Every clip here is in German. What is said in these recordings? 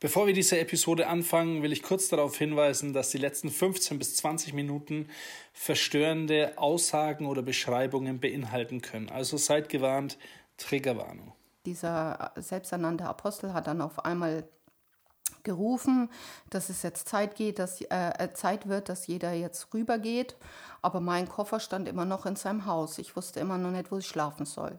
Bevor wir diese Episode anfangen, will ich kurz darauf hinweisen, dass die letzten 15 bis 20 Minuten verstörende Aussagen oder Beschreibungen beinhalten können. Also seid gewarnt, Triggerwarnung. Dieser selbsternannte Apostel hat dann auf einmal gerufen, dass es jetzt Zeit geht, dass äh, Zeit wird, dass jeder jetzt rübergeht. Aber mein Koffer stand immer noch in seinem Haus. Ich wusste immer noch nicht, wo ich schlafen soll.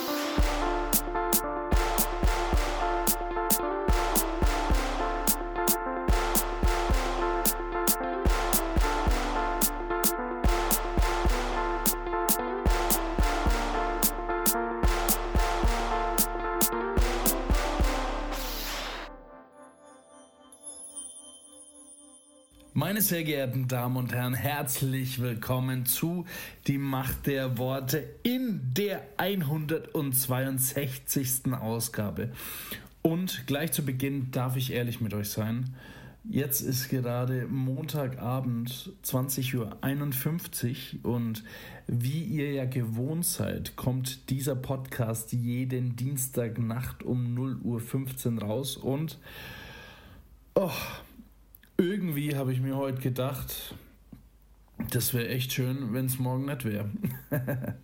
Sehr geehrten Damen und Herren, herzlich willkommen zu Die Macht der Worte in der 162. Ausgabe. Und gleich zu Beginn darf ich ehrlich mit euch sein. Jetzt ist gerade Montagabend 20.51 Uhr und wie ihr ja gewohnt seid, kommt dieser Podcast jeden Dienstagnacht um 0.15 Uhr raus und oh, irgendwie habe ich mir heute gedacht, das wäre echt schön, wenn es morgen nicht wäre.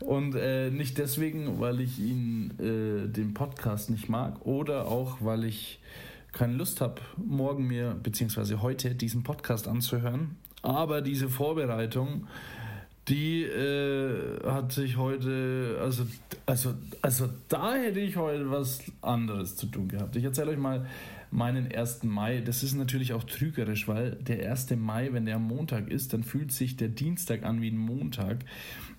und äh, nicht deswegen, weil ich ihn, äh, den Podcast nicht mag oder auch, weil ich keine Lust habe, morgen mir, beziehungsweise heute, diesen Podcast anzuhören. Aber diese Vorbereitung, die äh, hat sich heute, also, also, also da hätte ich heute was anderes zu tun gehabt. Ich erzähle euch mal meinen 1. Mai. Das ist natürlich auch trügerisch, weil der 1. Mai, wenn der Montag ist, dann fühlt sich der Dienstag an wie ein Montag.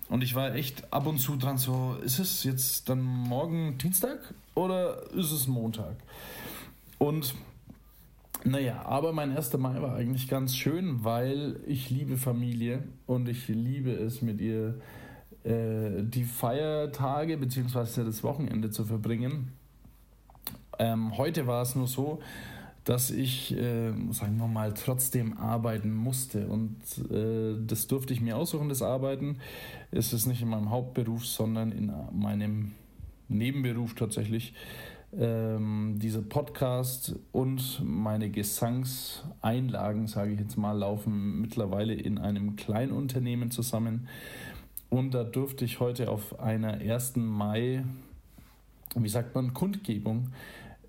Und ich war echt ab und zu dran so, ist es jetzt dann morgen Dienstag oder ist es Montag? Und naja, aber mein 1. Mai war eigentlich ganz schön, weil ich liebe Familie und ich liebe es mit ihr äh, die Feiertage bzw. das Wochenende zu verbringen. Ähm, heute war es nur so, dass ich, äh, sagen wir mal, trotzdem arbeiten musste. Und äh, das durfte ich mir aussuchen, das Arbeiten. Es ist nicht in meinem Hauptberuf, sondern in meinem Nebenberuf tatsächlich. Ähm, dieser Podcast und meine Gesangseinlagen, sage ich jetzt mal, laufen mittlerweile in einem Kleinunternehmen zusammen. Und da durfte ich heute auf einer 1. Mai, wie sagt man, Kundgebung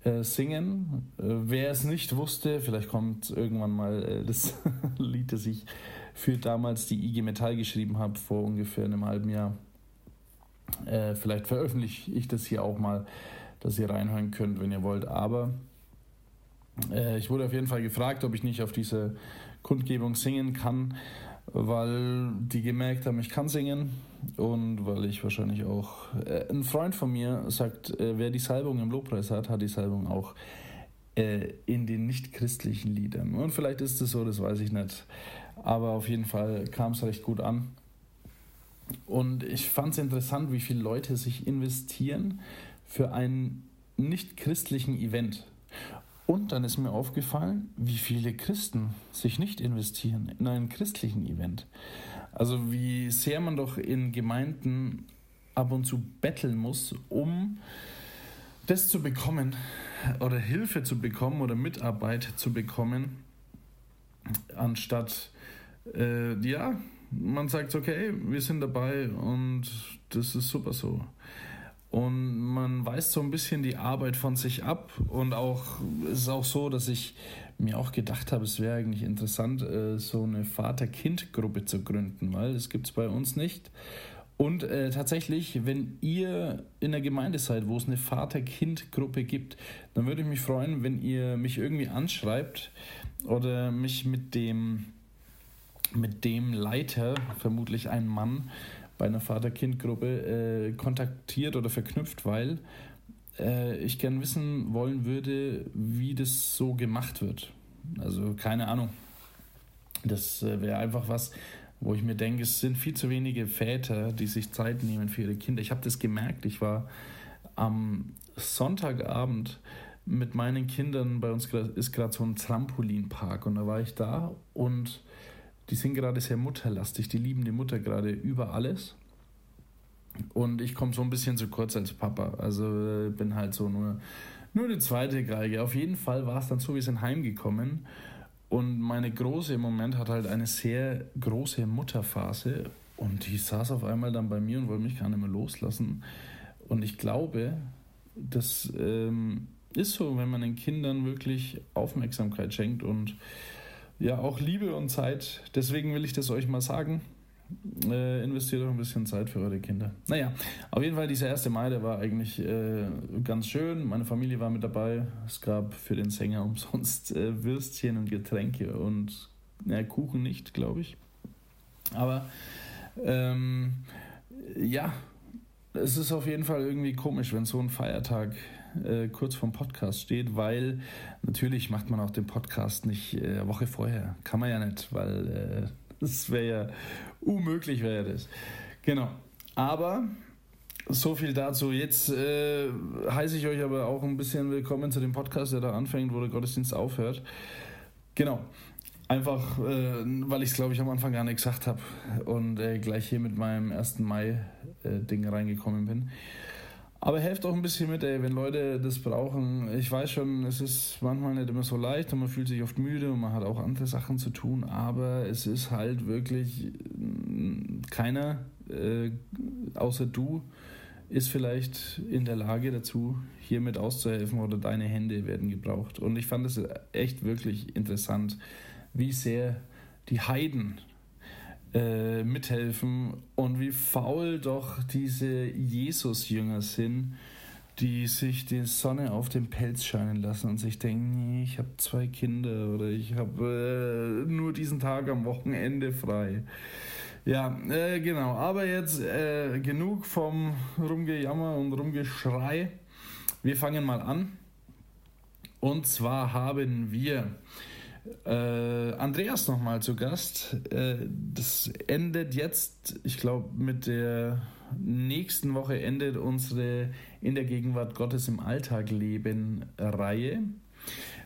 äh, singen. Äh, wer es nicht wusste, vielleicht kommt irgendwann mal äh, das Lied, das ich für damals die IG Metall geschrieben habe, vor ungefähr einem halben Jahr. Vielleicht veröffentliche ich das hier auch mal, dass ihr reinhören könnt, wenn ihr wollt. Aber ich wurde auf jeden Fall gefragt, ob ich nicht auf diese Kundgebung singen kann weil die gemerkt haben, ich kann singen und weil ich wahrscheinlich auch. Äh, ein Freund von mir sagt, äh, wer die Salbung im Lobpreis hat, hat die Salbung auch äh, in den nicht-christlichen Liedern. Und vielleicht ist es so, das weiß ich nicht. Aber auf jeden Fall kam es recht gut an. Und ich fand es interessant, wie viele Leute sich investieren für einen nicht-christlichen Event. Und dann ist mir aufgefallen, wie viele Christen sich nicht investieren in einen christlichen Event. Also wie sehr man doch in Gemeinden ab und zu betteln muss, um das zu bekommen oder Hilfe zu bekommen oder Mitarbeit zu bekommen, anstatt, äh, ja, man sagt, okay, wir sind dabei und das ist super so. Und man weist so ein bisschen die Arbeit von sich ab und auch es ist auch so, dass ich mir auch gedacht habe, es wäre eigentlich interessant, äh, so eine Vater-Kind-Gruppe zu gründen, weil das gibt es bei uns nicht. Und äh, tatsächlich, wenn ihr in der Gemeinde seid, wo es eine Vater-Kind-Gruppe gibt, dann würde ich mich freuen, wenn ihr mich irgendwie anschreibt oder mich mit dem, mit dem Leiter, vermutlich ein Mann, bei einer Vater-Kind-Gruppe äh, kontaktiert oder verknüpft, weil äh, ich gern wissen wollen würde, wie das so gemacht wird. Also keine Ahnung. Das äh, wäre einfach was, wo ich mir denke, es sind viel zu wenige Väter, die sich Zeit nehmen für ihre Kinder. Ich habe das gemerkt. Ich war am Sonntagabend mit meinen Kindern, bei uns ist gerade so ein Trampolinpark und da war ich da und die sind gerade sehr mutterlastig, die lieben die Mutter gerade über alles. Und ich komme so ein bisschen zu kurz als Papa. Also äh, bin halt so nur, nur die zweite Geige. Auf jeden Fall war es dann so, wir sind heimgekommen. Und meine Große im Moment hat halt eine sehr große Mutterphase. Und die saß auf einmal dann bei mir und wollte mich gar nicht mehr loslassen. Und ich glaube, das ähm, ist so, wenn man den Kindern wirklich Aufmerksamkeit schenkt und ja auch Liebe und Zeit. Deswegen will ich das euch mal sagen. Äh, investiert auch ein bisschen Zeit für eure Kinder. Naja, auf jeden Fall, dieser 1. Mai, der war eigentlich äh, ganz schön. Meine Familie war mit dabei. Es gab für den Sänger umsonst äh, Würstchen und Getränke und ja, Kuchen nicht, glaube ich. Aber ähm, ja, es ist auf jeden Fall irgendwie komisch, wenn so ein Feiertag äh, kurz vorm Podcast steht, weil natürlich macht man auch den Podcast nicht äh, Woche vorher. Kann man ja nicht, weil äh, das wäre ja unmöglich, wäre das. Genau. Aber so viel dazu. Jetzt äh, heiße ich euch aber auch ein bisschen willkommen zu dem Podcast, der da anfängt, wo der Gottesdienst aufhört. Genau. Einfach, äh, weil ich es, glaube ich, am Anfang gar nicht gesagt habe und äh, gleich hier mit meinem 1. Mai-Ding reingekommen bin. Aber helft auch ein bisschen mit, ey, wenn Leute das brauchen. Ich weiß schon, es ist manchmal nicht immer so leicht und man fühlt sich oft müde und man hat auch andere Sachen zu tun, aber es ist halt wirklich mm, keiner, äh, außer du, ist vielleicht in der Lage dazu, hiermit auszuhelfen oder deine Hände werden gebraucht. Und ich fand es echt wirklich interessant, wie sehr die Heiden äh, mithelfen und wie faul doch diese Jesus-Jünger sind, die sich die Sonne auf den Pelz scheinen lassen und sich denken, ich habe zwei Kinder oder ich habe äh, nur diesen Tag am Wochenende frei. Ja, äh, genau. Aber jetzt äh, genug vom Rumgejammer und Rumgeschrei. Wir fangen mal an. Und zwar haben wir äh, Andreas nochmal zu Gast. Äh, das endet jetzt, ich glaube, mit der nächsten Woche endet unsere In der Gegenwart Gottes im Alltag leben Reihe.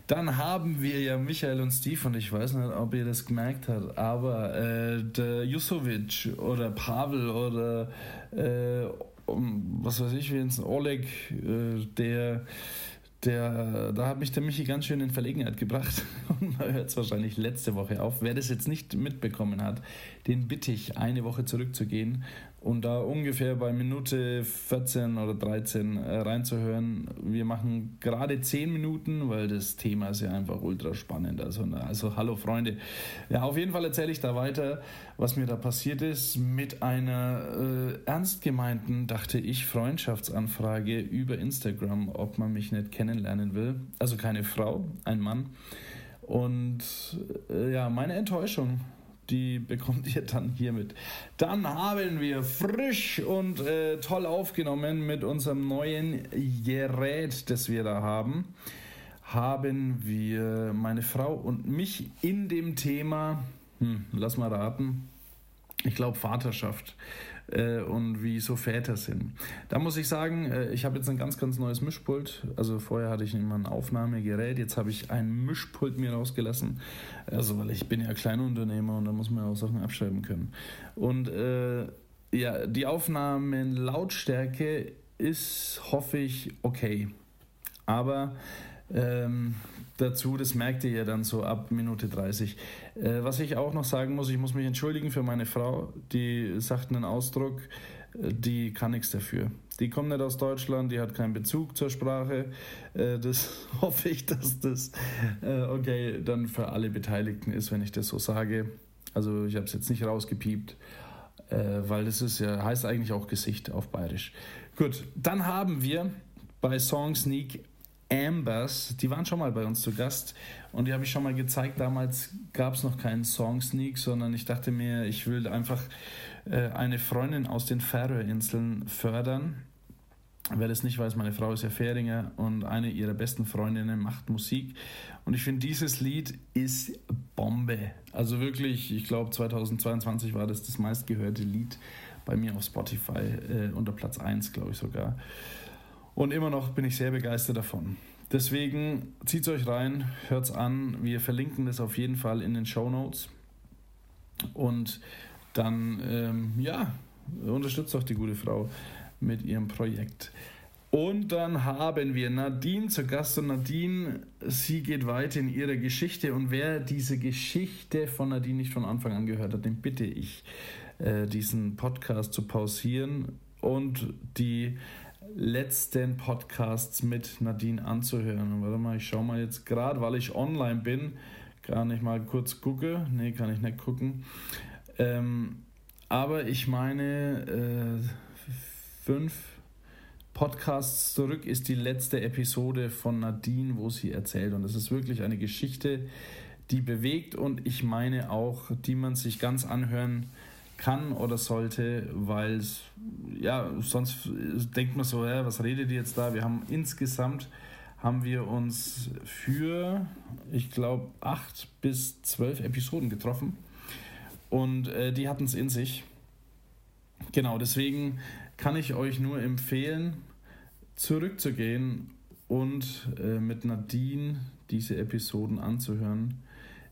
Dann haben wir ja Michael und Steve und ich weiß nicht, ob ihr das gemerkt habt, aber äh, der Jusovic oder Pavel oder äh, was weiß ich, wie Oleg, äh, der der, da hat mich der Michi ganz schön in Verlegenheit gebracht. Und da hört es wahrscheinlich letzte Woche auf. Wer das jetzt nicht mitbekommen hat, den bitte ich, eine Woche zurückzugehen und da ungefähr bei Minute 14 oder 13 äh, reinzuhören. Wir machen gerade 10 Minuten, weil das Thema ist ja einfach ultra spannend. Also, also hallo Freunde. Ja, auf jeden Fall erzähle ich da weiter, was mir da passiert ist mit einer äh, ernst gemeinten, dachte ich, Freundschaftsanfrage über Instagram, ob man mich nicht kennenlernen will. Also keine Frau, ein Mann. Und äh, ja, meine Enttäuschung die bekommt ihr dann hiermit. Dann haben wir frisch und äh, toll aufgenommen mit unserem neuen Gerät, das wir da haben. Haben wir meine Frau und mich in dem Thema, hm, lass mal raten, ich glaube Vaterschaft äh, und wie so Väter sind. Da muss ich sagen, äh, ich habe jetzt ein ganz, ganz neues Mischpult. Also vorher hatte ich immer ein Aufnahmegerät, jetzt habe ich ein Mischpult mir rausgelassen. Also weil ich bin ja Kleinunternehmer und da muss man auch Sachen abschreiben können. Und äh, ja, die Aufnahmenlautstärke ist, hoffe ich, okay. Aber ähm, dazu, das merkt ihr ja dann so ab Minute 30. Äh, was ich auch noch sagen muss, ich muss mich entschuldigen für meine Frau, die sagt einen Ausdruck, äh, die kann nichts dafür. Die kommt nicht aus Deutschland, die hat keinen Bezug zur Sprache. Äh, das hoffe ich, dass das äh, okay dann für alle Beteiligten ist, wenn ich das so sage. Also ich habe es jetzt nicht rausgepiept, äh, weil das ist ja, heißt eigentlich auch Gesicht auf Bayerisch. Gut, dann haben wir bei Song Sneak Ambers, die waren schon mal bei uns zu Gast und die habe ich schon mal gezeigt. Damals gab es noch keinen Song Sneak, sondern ich dachte mir, ich will einfach äh, eine Freundin aus den Färöerinseln fördern. Wer das nicht weiß, meine Frau ist ja Färinger und eine ihrer besten Freundinnen macht Musik. Und ich finde, dieses Lied ist Bombe. Also wirklich, ich glaube 2022 war das das meistgehörte Lied bei mir auf Spotify, äh, unter Platz 1, glaube ich sogar. Und immer noch bin ich sehr begeistert davon. Deswegen zieht es euch rein, hört es an. Wir verlinken das auf jeden Fall in den Show Notes. Und dann, ähm, ja, unterstützt doch die gute Frau mit ihrem Projekt. Und dann haben wir Nadine zu Gast und Nadine, sie geht weiter in ihrer Geschichte und wer diese Geschichte von Nadine nicht von Anfang an gehört hat, den bitte ich, äh, diesen Podcast zu pausieren und die letzten Podcasts mit Nadine anzuhören. Warte mal, ich schaue mal jetzt gerade, weil ich online bin, gar nicht mal kurz gucke. Nee, kann ich nicht gucken. Ähm, aber ich meine, äh, fünf Podcasts zurück ist die letzte Episode von Nadine, wo sie erzählt. Und es ist wirklich eine Geschichte, die bewegt und ich meine auch, die man sich ganz anhören kann oder sollte, weil ja, sonst denkt man so, ja, was redet ihr jetzt da? Wir haben insgesamt, haben wir uns für, ich glaube, acht bis zwölf Episoden getroffen und äh, die hatten es in sich. Genau, deswegen kann ich euch nur empfehlen, zurückzugehen und äh, mit Nadine diese Episoden anzuhören.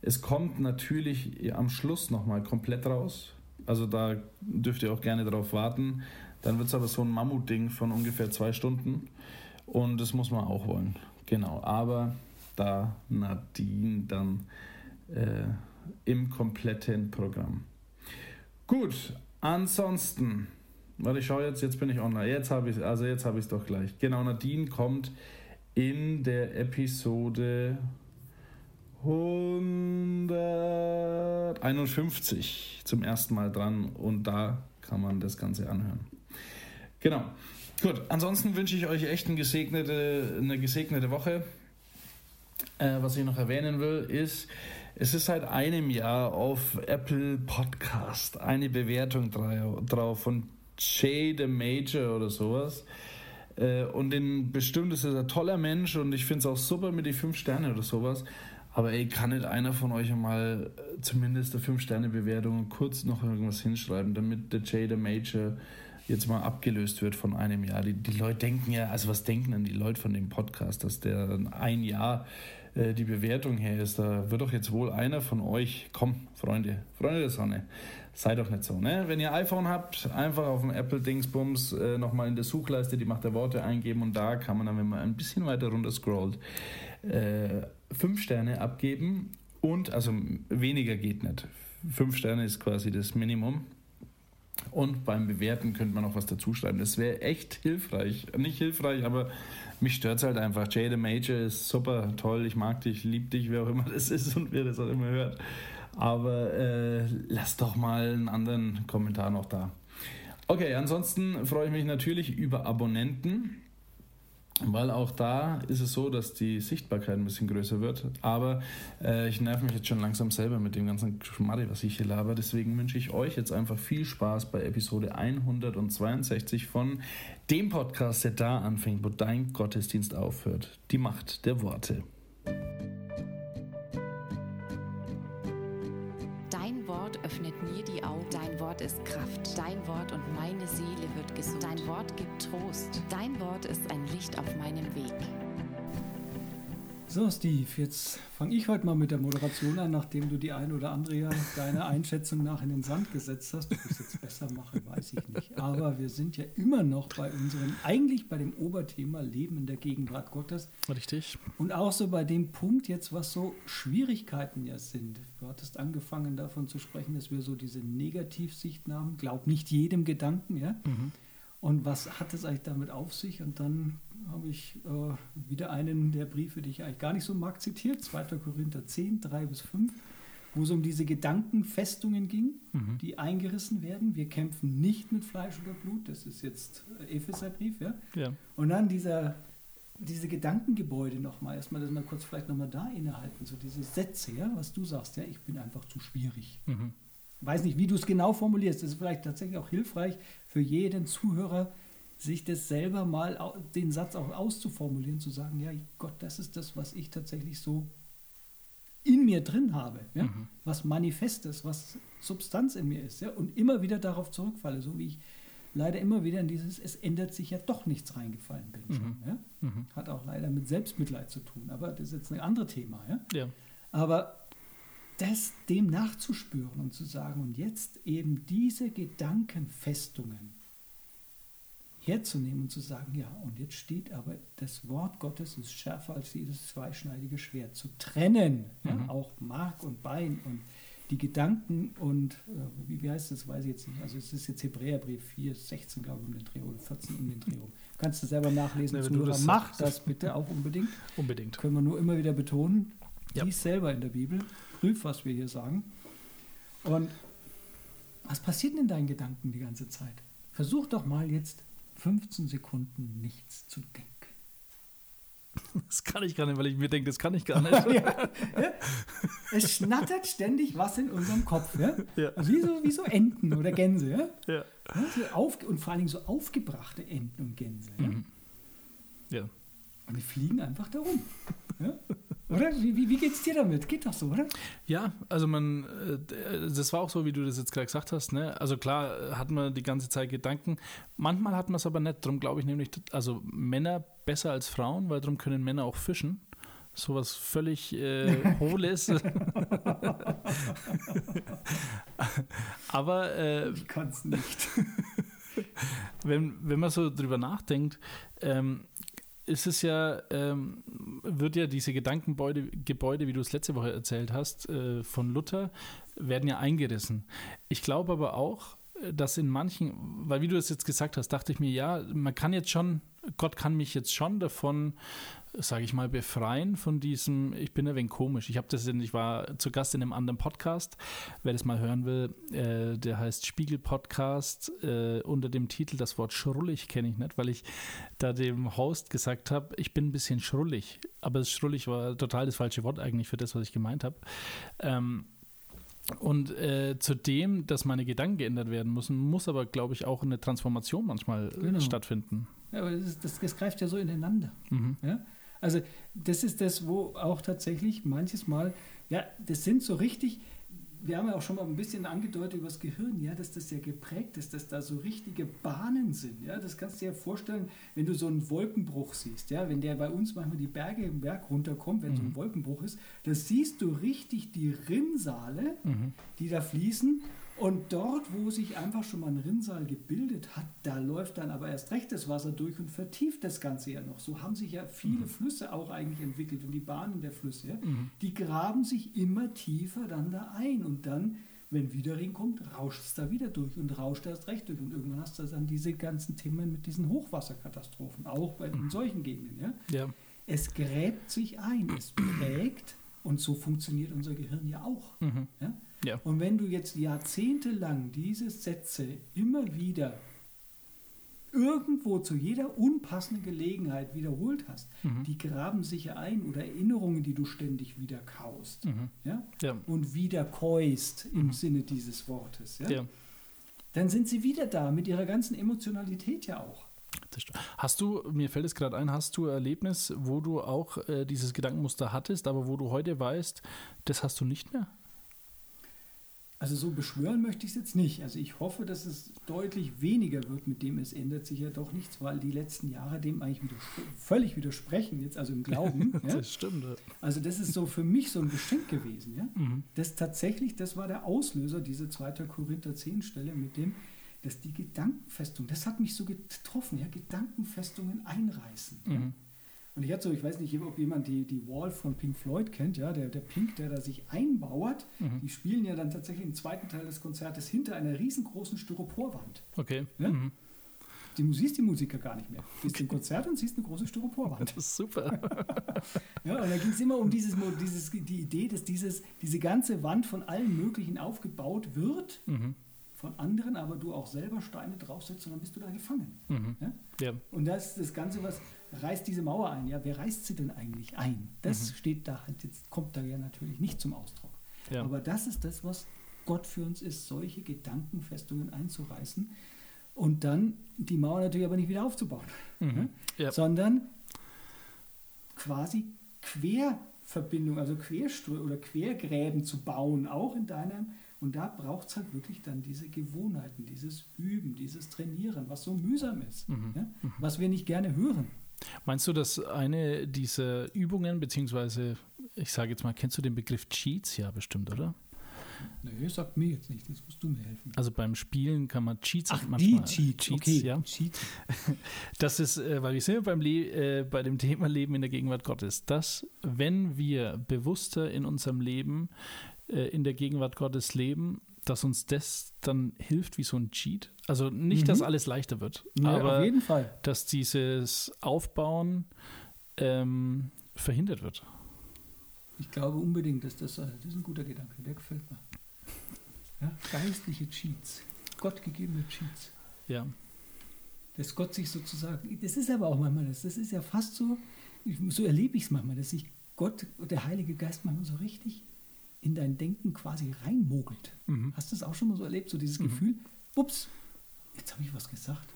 Es kommt natürlich am Schluss nochmal komplett raus. Also da dürft ihr auch gerne darauf warten. Dann wird es aber so ein Mammutding von ungefähr zwei Stunden. Und das muss man auch wollen. Genau. Aber da Nadine dann äh, im kompletten Programm. Gut, ansonsten Warte, ich schaue jetzt, jetzt bin ich online. Jetzt habe ich also jetzt habe ich es doch gleich. Genau, Nadine kommt in der Episode 151 zum ersten Mal dran und da kann man das Ganze anhören. Genau. Gut, ansonsten wünsche ich euch echt eine gesegnete, eine gesegnete Woche. Äh, was ich noch erwähnen will, ist, es ist seit einem Jahr auf Apple Podcast eine Bewertung drauf von Jay the Major oder sowas. Äh, und den bestimmt ist er ein toller Mensch und ich finde es auch super mit den 5 Sterne oder sowas. Aber ey, kann nicht einer von euch mal äh, zumindest eine 5-Sterne-Bewertung kurz noch irgendwas hinschreiben, damit der the Major jetzt mal abgelöst wird von einem Jahr. Die, die Leute denken ja, also was denken denn die Leute von dem Podcast, dass der ein Jahr äh, die Bewertung her ist? Da wird doch jetzt wohl einer von euch, komm, Freunde, Freunde der Sonne, Sei doch nicht so, ne? Wenn ihr iPhone habt, einfach auf dem Apple-Dingsbums äh, nochmal in der Suchleiste die Macht der Worte eingeben und da kann man dann, wenn man ein bisschen weiter runter scrollt, äh, fünf Sterne abgeben und, also weniger geht nicht. Fünf Sterne ist quasi das Minimum. Und beim Bewerten könnte man noch was dazu schreiben. Das wäre echt hilfreich. Nicht hilfreich, aber mich stört es halt einfach. Jay the Major ist super, toll, ich mag dich, lieb dich, wer auch immer das ist und wer das auch immer hört. Aber äh, lasst doch mal einen anderen Kommentar noch da. Okay, ansonsten freue ich mich natürlich über Abonnenten, weil auch da ist es so, dass die Sichtbarkeit ein bisschen größer wird. Aber äh, ich nerv mich jetzt schon langsam selber mit dem ganzen Schmarri, was ich hier laber. Deswegen wünsche ich euch jetzt einfach viel Spaß bei Episode 162 von dem Podcast, der da anfängt, wo dein Gottesdienst aufhört. Die Macht der Worte. Öffnet mir die Augen. Dein Wort ist Kraft. Dein Wort und meine Seele wird gesund. Dein Wort gibt Trost. Dein Wort ist ein Licht auf meinem Weg. So, Steve, jetzt fange ich heute mal mit der Moderation an, nachdem du die ein oder andere ja deiner Einschätzung nach in den Sand gesetzt hast. Ob ich es jetzt besser mache, weiß ich nicht. Aber wir sind ja immer noch bei unserem, eigentlich bei dem Oberthema Leben in der Gegenwart Gottes. Richtig. Und auch so bei dem Punkt jetzt, was so Schwierigkeiten ja sind. Du hattest angefangen davon zu sprechen, dass wir so diese Negativsicht haben. Glaub nicht jedem Gedanken, ja. Mhm. Und was hat es eigentlich damit auf sich? Und dann habe ich äh, wieder einen der Briefe, die ich eigentlich gar nicht so mag, zitiert, 2. Korinther 10, 3 bis 5, wo es um diese Gedankenfestungen ging, mhm. die eingerissen werden. Wir kämpfen nicht mit Fleisch oder Blut, das ist jetzt Epheserbrief, ja? ja. Und dann dieser, diese Gedankengebäude nochmal, erstmal das mal kurz vielleicht nochmal da innehalten, so diese Sätze, ja, was du sagst, ja, ich bin einfach zu schwierig. Mhm. Weiß nicht, wie du es genau formulierst, das ist vielleicht tatsächlich auch hilfreich für jeden Zuhörer, sich das selber mal, den Satz auch auszuformulieren, zu sagen, ja Gott, das ist das, was ich tatsächlich so in mir drin habe, ja? Mhm. was manifest ist, was Substanz in mir ist, ja? und immer wieder darauf zurückfalle, so wie ich leider immer wieder in dieses, es ändert sich ja doch nichts reingefallen bin. Schon, Mhm. ja? Mhm. Hat auch leider mit Selbstmitleid zu tun, aber das ist jetzt ein anderes Thema. Aber das dem nachzuspüren und zu sagen, und jetzt eben diese Gedankenfestungen herzunehmen und zu sagen, ja, und jetzt steht aber, das Wort Gottes ist schärfer als jedes zweischneidige Schwert, zu trennen, ja, Mhm. auch Mark und Bein und die Gedanken und, äh, wie, wie heißt das, weiß ich jetzt nicht, also es ist jetzt Hebräerbrief 4, 16, glaube ich, um den Dreh oder 14 um den Dreh rum. Kannst du selber nachlesen, Ja, wenn du das mach das bitte auch unbedingt. Unbedingt. Können wir nur immer wieder betonen. Ja. Lies selber in der Bibel, prüf, was wir hier sagen. Und was passiert denn in deinen Gedanken die ganze Zeit? Versuch doch mal jetzt 15 Sekunden nichts zu denken. Das kann ich gar nicht, weil ich mir denke, das kann ich gar nicht. ja, ja. Es schnattert ständig was in unserem Kopf. Ja? Wie, so, wie so Enten oder Gänse. So auf, und vor allen Dingen so aufgebrachte Enten und Gänse. Ja? Mhm. Ja. Und die fliegen einfach da rum. Ja? Oder? Wie, wie, wie geht's dir damit? Geht doch so, oder? Ja, also man, äh, das war auch so, wie du das jetzt gerade gesagt hast. Ne? Also klar äh, hat man die ganze Zeit Gedanken. Manchmal hat man es aber nicht. Darum glaube ich nämlich, also Männer besser als Frauen, weil darum können Männer auch fischen. Sowas völlig äh, Hohles. aber äh, Ich kann's nicht. wenn, wenn man so drüber nachdenkt, ähm, ist es ja, ähm, wird ja diese Gedankengebäude, Gebäude, wie du es letzte Woche erzählt hast, äh, von Luther, werden ja eingerissen. Ich glaube aber auch, dass in manchen, weil wie du es jetzt gesagt hast, dachte ich mir, ja, man kann jetzt schon, Gott kann mich jetzt schon davon, sage ich mal, befreien von diesem, ich bin ein wenig komisch. Ich habe das, ich war zu Gast in einem anderen Podcast, wer das mal hören will, äh, der heißt Spiegel Podcast äh, unter dem Titel das Wort schrullig kenne ich nicht, weil ich da dem Host gesagt habe, ich bin ein bisschen schrullig. Aber schrullig war total das falsche Wort eigentlich für das, was ich gemeint habe. Ähm, und äh, zudem, dass meine Gedanken geändert werden müssen, muss aber, glaube ich, auch eine Transformation manchmal äh, Genau. stattfinden. Ja, aber das, das, das greift ja so ineinander. Mhm. Ja? Also das ist das, wo auch tatsächlich manches Mal, ja, das sind so richtig, wir haben ja auch schon mal ein bisschen angedeutet über das Gehirn, ja, dass das ja geprägt ist, dass da so richtige Bahnen sind. Ja, das kannst du dir vorstellen, wenn du so einen Wolkenbruch siehst, ja, wenn der bei uns manchmal die Berge im Berg runterkommt, wenn so ein Wolkenbruch ist, da siehst du richtig die Rinnsale, Mhm. die da fließen. Und dort, wo sich einfach schon mal ein Rinnsal gebildet hat, da läuft dann aber erst recht das Wasser durch und vertieft das Ganze ja noch. So haben sich ja viele Flüsse auch eigentlich entwickelt und die Bahnen der Flüsse, ja, die graben sich immer tiefer dann da ein und dann, wenn wieder Regen kommt, rauscht es da wieder durch und rauscht erst recht durch und irgendwann hast du dann diese ganzen Themen mit diesen Hochwasserkatastrophen, auch bei in solchen Gegenden, ja. Ja. Es gräbt sich ein, es prägt und so funktioniert unser Gehirn ja auch. Mhm. Ja? Ja. Und wenn du jetzt jahrzehntelang diese Sätze immer wieder irgendwo zu jeder unpassenden Gelegenheit wiederholt hast, Mhm. die graben sich ja ein oder Erinnerungen, die du ständig wieder kaust Mhm. ja? Ja. und wieder käust im Sinne dieses Wortes, ja? Ja. dann sind sie wieder da mit ihrer ganzen Emotionalität ja auch. Hast du, mir fällt es gerade ein, hast du ein Erlebnis, wo du auch äh, dieses Gedankenmuster hattest, aber wo du heute weißt, das hast du nicht mehr? Also so beschwören möchte ich es jetzt nicht. Also ich hoffe, dass es deutlich weniger wird, mit dem es ändert sich ja doch nichts, weil die letzten Jahre dem eigentlich widers völlig widersprechen, jetzt also im Glauben. ja? Das stimmt. ja. Also das ist so für mich so ein Geschenk gewesen. Ja? Mhm. Das tatsächlich, das war der Auslöser, diese 2. Korinther 10 Stelle mit dem, dass die Gedankenfestung, das hat mich so getroffen, ja, Gedankenfestungen einreißen. Ja? Und ich hatte so, ich weiß nicht, ob jemand die, die Wall von Pink Floyd kennt, ja, der, der Pink, der da sich einbauert, Mhm. die spielen ja dann tatsächlich im zweiten Teil des Konzertes hinter einer riesengroßen Styroporwand. Okay. Ja? Mhm. Du siehst die Musiker gar nicht mehr. Du bist im Konzert und siehst eine große Styroporwand. Das ist super. Ja, und da ging es immer um dieses, dieses, die Idee, dass dieses, diese ganze Wand von allen möglichen aufgebaut wird, Mhm. Von anderen, aber du auch selber Steine draufsetzt und dann bist du da gefangen. Mhm. Ja? Ja. Und das ist das Ganze, was reißt diese Mauer ein. Ja, wer reißt sie denn eigentlich ein? Das steht da halt jetzt, kommt da ja natürlich nicht zum Ausdruck. Ja. Aber das ist das, was Gott für uns ist, solche Gedankenfestungen einzureißen und dann die Mauer natürlich aber nicht wieder aufzubauen, Mhm. Ja. sondern quasi Querverbindung, also Querströ oder Quergräben zu bauen, auch in deinem Und da braucht es halt wirklich dann diese Gewohnheiten, dieses Üben, dieses Trainieren, was so mühsam ist, Mhm. ja? was wir nicht gerne hören. Meinst du, dass eine dieser Übungen, beziehungsweise, ich sage jetzt mal, kennst du den Begriff Cheats? Ja, bestimmt, oder? Nee, sagt mir jetzt nicht, das musst du mir helfen. Also beim Spielen kann man Cheats Ach, die manchmal- Cheats, Cheats okay. ja. Cheats. Das ist, äh, weil wir sind ja beim Le äh, bei dem Thema Leben in der Gegenwart Gottes, dass wenn wir bewusster in unserem Leben äh, in der Gegenwart Gottes leben, dass uns das dann hilft wie so ein Cheat. Also nicht, Mhm. dass alles leichter wird, Ja, aber auf jeden Fall. dass dieses Aufbauen ähm, verhindert wird. Ich glaube unbedingt, dass das, äh, das ist ein guter Gedanke, der gefällt mir. Ja, geistliche Cheats, gottgegebene Cheats. Ja. Dass Gott sich sozusagen, das ist aber auch manchmal das, das ist ja fast so, so erlebe ich es manchmal, dass sich Gott, der Heilige Geist manchmal so richtig in dein Denken quasi reinmogelt. Mhm. Hast du das auch schon mal so erlebt, so dieses Gefühl, ups, jetzt habe ich was gesagt,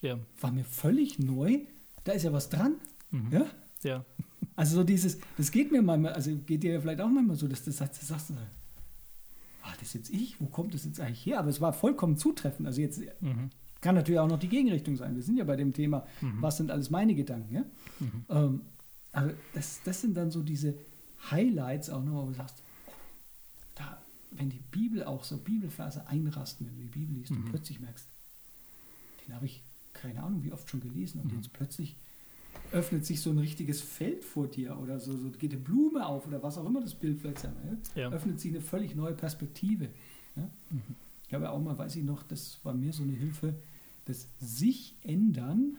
Ja. war mir völlig neu, da ist ja was dran, Mhm. ja? Ja. Also so dieses, das geht mir manchmal, also geht dir ja vielleicht auch manchmal so, dass du sagst, das sagst du, war das jetzt ich? Wo kommt das jetzt eigentlich her? Aber es war vollkommen zutreffend. Also jetzt Mhm. kann natürlich auch noch die Gegenrichtung sein. Wir sind ja bei dem Thema, was sind alles meine Gedanken? Ja? Ähm, aber das, das sind dann so diese Highlights auch nochmal, wo du sagst, wenn die Bibel auch so Bibelverse einrasten, wenn du die Bibel liest und plötzlich merkst, den habe ich keine Ahnung, wie oft schon gelesen und jetzt plötzlich öffnet sich so ein richtiges Feld vor dir oder so, so geht eine Blume auf oder was auch immer das Bild vielleicht sein. Ja. Öffnet sich eine völlig neue Perspektive. Ja? Ich habe ja auch mal, weiß ich noch, das war mir so eine Hilfe, dass sich ändern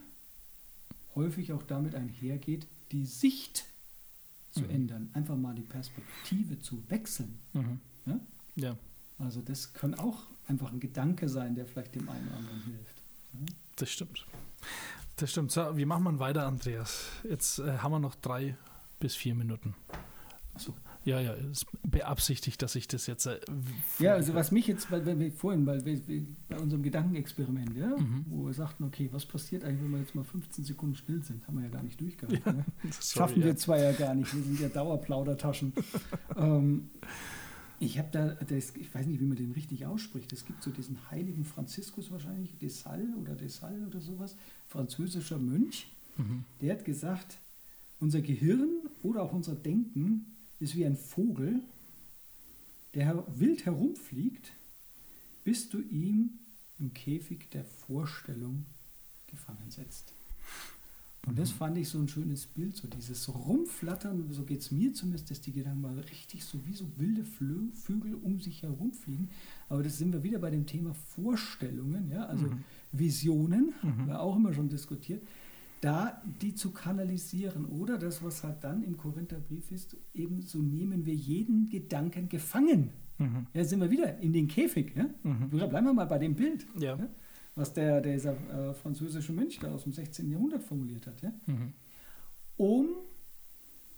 häufig auch damit einhergeht, die Sicht zu ändern. Einfach mal die Perspektive zu wechseln. Mhm. Ja? Ja. Also das kann auch einfach ein Gedanke sein, der vielleicht dem einen oder anderen hilft. Das stimmt. Das stimmt. So, wie machen wir weiter, Andreas? Jetzt äh, haben wir noch drei bis vier Minuten. Achso. Ja, ja, es ist beabsichtigt, dass ich das jetzt. Äh, Ja, also was mich jetzt, weil weil wir vorhin, weil wir, wir bei unserem Gedankenexperiment, ja, Mhm. wo wir sagten, okay, was passiert eigentlich, wenn wir jetzt mal 15 Sekunden still sind? Haben wir ja gar nicht durchgehalten. Ja, ne? sorry, Schaffen wir ja. zwei ja gar nicht, wir sind ja Dauerplaudertaschen. ähm, ich habe da, das, ich weiß nicht, wie man den richtig ausspricht. Es gibt so diesen heiligen Franziskus wahrscheinlich, de Sales oder de Sales oder sowas, französischer Mönch, Mhm. der hat gesagt, unser Gehirn oder auch unser Denken ist wie ein Vogel, der wild herumfliegt, bis du ihn im Käfig der Vorstellung gefangen setzt. Und das fand ich so ein schönes Bild, so dieses Rumflattern, so geht es mir zumindest, dass die Gedanken mal richtig so wie so wilde Flö Vögel um sich herumfliegen. Aber das sind wir wieder bei dem Thema Vorstellungen, ja, also Visionen, haben wir auch immer schon diskutiert, da die zu kanalisieren oder das, was halt dann im Korintherbrief ist, eben so nehmen wir jeden Gedanken gefangen. Mhm. Ja, sind wir wieder in den Käfig. Ja? Bleiben wir mal bei dem Bild, Ja. Was der, dieser äh, französische Mönch da aus dem 16. Jahrhundert formuliert hat. Ja? Mhm. Um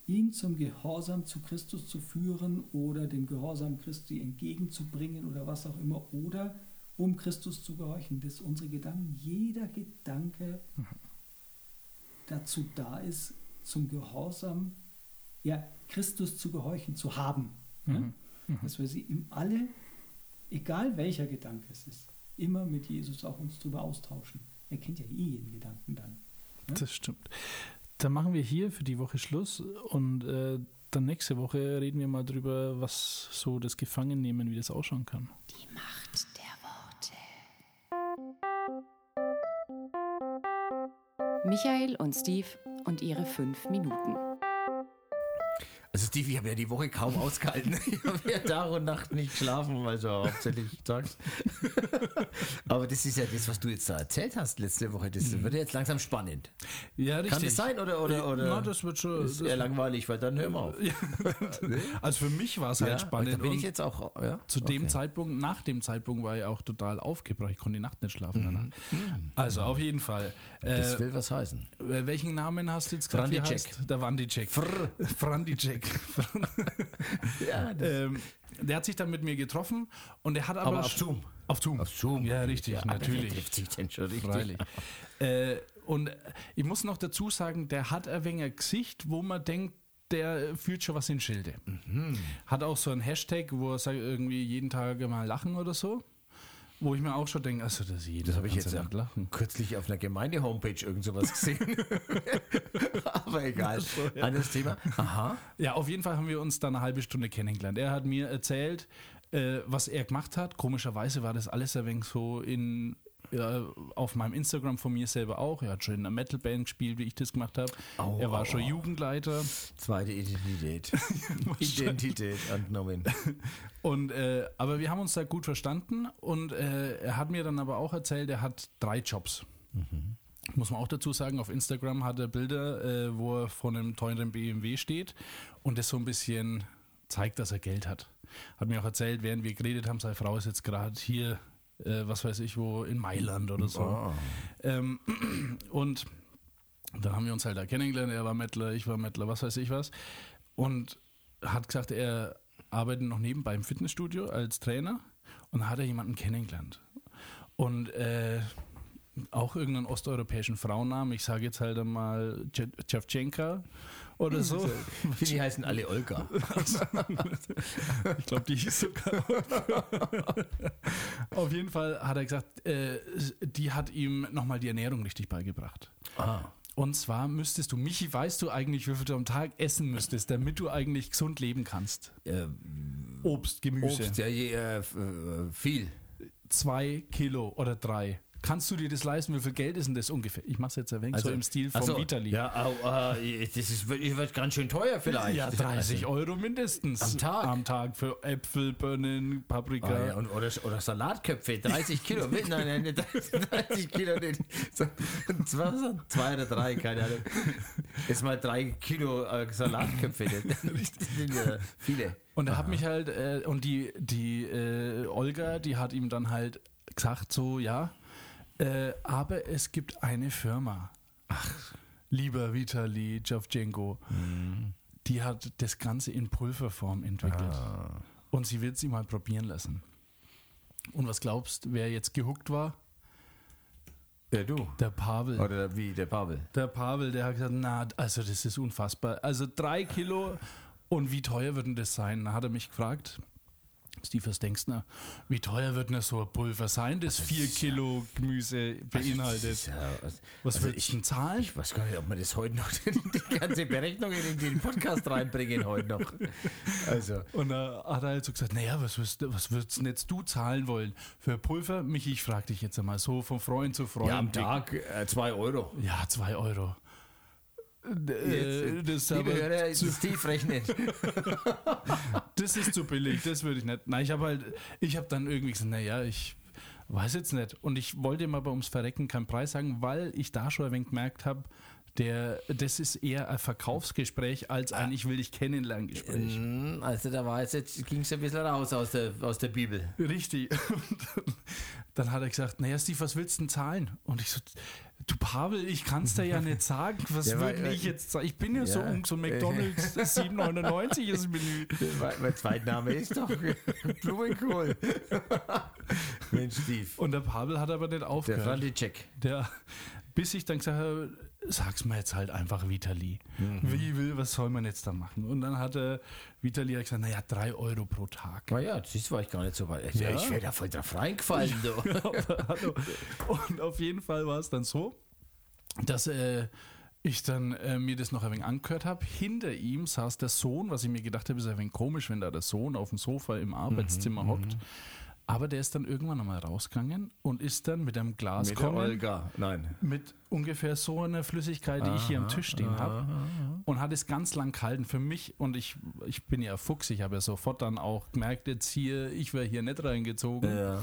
ihn zum Gehorsam zu Christus zu führen oder dem Gehorsam Christi entgegenzubringen oder was auch immer oder um Christus zu gehorchen, dass unsere Gedanken, jeder Gedanke dazu da ist, zum Gehorsam, ja, Christus zu gehorchen, zu haben. Ja? Dass wir sie im alle, egal welcher Gedanke es ist, immer mit Jesus auch uns drüber austauschen. Er kennt ja eh jeden Gedanken dann. Das stimmt. Dann machen wir hier für die Woche Schluss und äh, dann nächste Woche reden wir mal drüber, was so das Gefangennehmen, wie das ausschauen kann. Die Macht der Worte. Michael und Steve und ihre fünf Minuten. Also Steve, ich habe ja die Woche kaum ausgehalten. Ich habe ja Tag und Nacht nicht geschlafen, weil du hauptsächlich tags. Aber das ist ja das, was du jetzt da erzählt hast letzte Woche. Das wird ja jetzt langsam spannend. Ja, richtig. Kann das sein oder oder oder? Na, das wird schon. ist das- eher langweilig, weil dann hören wir auf. Also für mich war es halt Ja, spannend. Da bin ich jetzt auch. Ja? zu dem Okay. Zeitpunkt, nach dem Zeitpunkt war ich auch total aufgebracht. Ich konnte die Nacht nicht schlafen. danach. Also auf jeden Fall. Mhm. Das Äh, will was heißen. äh, welchen Namen hast du jetzt gerade? Frandicek. Der Wandicek. Frandicek. Ja, das, ähm, der hat sich dann mit mir getroffen und er hat aber, aber auf Zoom. Auf Zoom. Auf Zoom. Ja, richtig, Ja, natürlich. trifft sich denn schon richtig? Äh, und ich muss noch dazu sagen, der hat ein wenig ein Gesicht, wo man denkt, der fühlt schon was in Schilde. Hat auch so ein Hashtag, wo er sagt, irgendwie jeden Tag mal lachen oder so. Wo ich mir auch schon denke, also das, Das habe ich jetzt ja lachen. kürzlich auf einer Gemeinde-Homepage irgend sowas gesehen. Aber egal. Anderes Thema. Aha. Ja, auf jeden Fall haben wir uns dann eine halbe Stunde kennengelernt. Er hat mir erzählt, äh, was er gemacht hat. Komischerweise war das alles ein wenig so in, ja, auf meinem Instagram von mir selber auch. Er hat schon in einer Metalband gespielt, wie ich das gemacht habe. Au, er war au, schon au. Jugendleiter. Zweite Identität. Identität entnommen. Und, äh, aber wir haben uns da gut verstanden und äh, er hat mir dann aber auch erzählt, er hat drei Jobs. Muss man auch dazu sagen, auf Instagram hat er Bilder, äh, wo er vor einem teuren BMW steht und das so ein bisschen zeigt, dass er Geld hat. Hat mir auch erzählt, während wir geredet haben, seine Frau ist jetzt gerade hier, äh, was weiß ich wo, in Mailand oder so. Ah. Ähm, und dann haben wir uns halt da kennengelernt. Er war Mettler, ich war Mettler, was weiß ich was. Und hat gesagt, er arbeitet noch nebenbei im Fitnessstudio als Trainer und da hat er jemanden kennengelernt. Und äh, auch irgendeinen osteuropäischen Frauennamen. Ich sage jetzt halt einmal Tschewtschenka oder so. Die heißen alle Olga. Ich glaube, die hieß sogar. Auf jeden Fall hat er gesagt, äh, die hat ihm nochmal die Ernährung richtig beigebracht. Ah. Und zwar müsstest du, Michi, weißt du eigentlich, wie viel du am Tag essen müsstest, damit du eigentlich gesund leben kannst? Äh, Obst, Gemüse. Obst, ja, je, äh, äh, viel. Zwei Kilo oder drei. Kannst du dir das leisten? Wie viel Geld ist denn das ungefähr? Ich mache es jetzt ein wenig so im Stil vom ach so, Vitali. Ja, au, äh, das ist, wird, wird ganz schön teuer vielleicht. Ja, 30 Euro mindestens. Am Tag? Am Tag für Äpfel, Birnen, Paprika. Ah, ja, und, oder, oder Salatköpfe, 30 Kilo. nein, nein, nicht 30 Kilo. Nicht. Zwei oder drei, keine Ahnung. Jetzt mal drei Kilo äh, Salatköpfe. Das sind ja viele. Und er hat mich halt, äh, und die, die äh, Olga, die hat ihm dann halt gesagt, so, ja, äh, aber es gibt eine Firma. Ach, lieber Vitali Javchenko, die hat das Ganze in Pulverform entwickelt. Und sie wird sie mal probieren lassen. Und was glaubst, wer jetzt gehuckt war? Ja, du. Der Pavel. Oder wie, der Pavel. Der Pavel, der hat gesagt, na, also das ist unfassbar. Also drei Kilo und wie teuer wird denn das sein? Da hat er mich gefragt, Steve, was denkst du, wie teuer wird denn so ein Pulver sein, das vier Kilo Gemüse beinhaltet? Das ist ja, also, Was also würdest ich, denn zahlen? ich weiß gar nicht, ob wir das heute noch, die ganze Berechnung in den Podcast reinbringen heute noch. Also, Und da hat er halt so gesagt, naja, was würdest, du- was würdest denn jetzt du zahlen wollen für Pulver? Michi, ich frage dich jetzt einmal so von Freund zu Freund. ja, am Tag äh, zwei Euro. Ja, zwei Euro. Äh, das, ist Liebe aber Hörer, zu, Steve rechnet. das ist zu billig, das würde ich nicht. Nein, ich habe halt, ich habe dann irgendwie gesagt, naja, ich weiß jetzt nicht. Und ich wollte ihm aber ums Verrecken keinen Preis sagen, weil ich da schon ein wenig gemerkt habe, der, das ist eher ein Verkaufsgespräch als ein Ich will dich kennenlernen Gespräch. Mm, Also da war jetzt, jetzt ging es ein bisschen raus aus der, aus der Bibel. Richtig. Und dann hat er gesagt, naja, Steve, was willst du denn zahlen? Und ich so, du Pavel, ich kann es dir ja nicht sagen. Was Ja, würde ich jetzt sagen? Ich bin ja, so Ja. um so McDonalds 7,99 ist Menü. Mein, Zweitname ist doch Blumenkohl. Mensch, Steve. Und der Pavel hat aber nicht Der aufgehört. Franticek. Der, bis ich dann gesagt habe, sag's mir jetzt halt einfach Vitali. Mhm. Wie will, was soll man jetzt da machen? Und dann hat der Vitali halt gesagt, naja, drei Euro pro Tag. Naja, das war ich gar nicht so weit. Ja. Ich wäre da voll drauf reingefallen. Und auf jeden Fall war es dann so, dass äh, ich dann äh, mir das noch ein wenig angehört habe. Hinter ihm saß der Sohn, was ich mir gedacht habe, ist ein wenig komisch, wenn da der Sohn auf dem Sofa im Arbeitszimmer Mhm, hockt. Aber der ist dann irgendwann nochmal rausgegangen und ist dann mit einem Glas Mit Olga. Nein. mit ungefähr so einer Flüssigkeit, die ich hier am Tisch stehen habe. Und hat es ganz lang gehalten für mich. Und ich, ich bin ja Fuchs, ich habe ja sofort dann auch gemerkt, jetzt hier, ich wäre hier nicht reingezogen. Ja.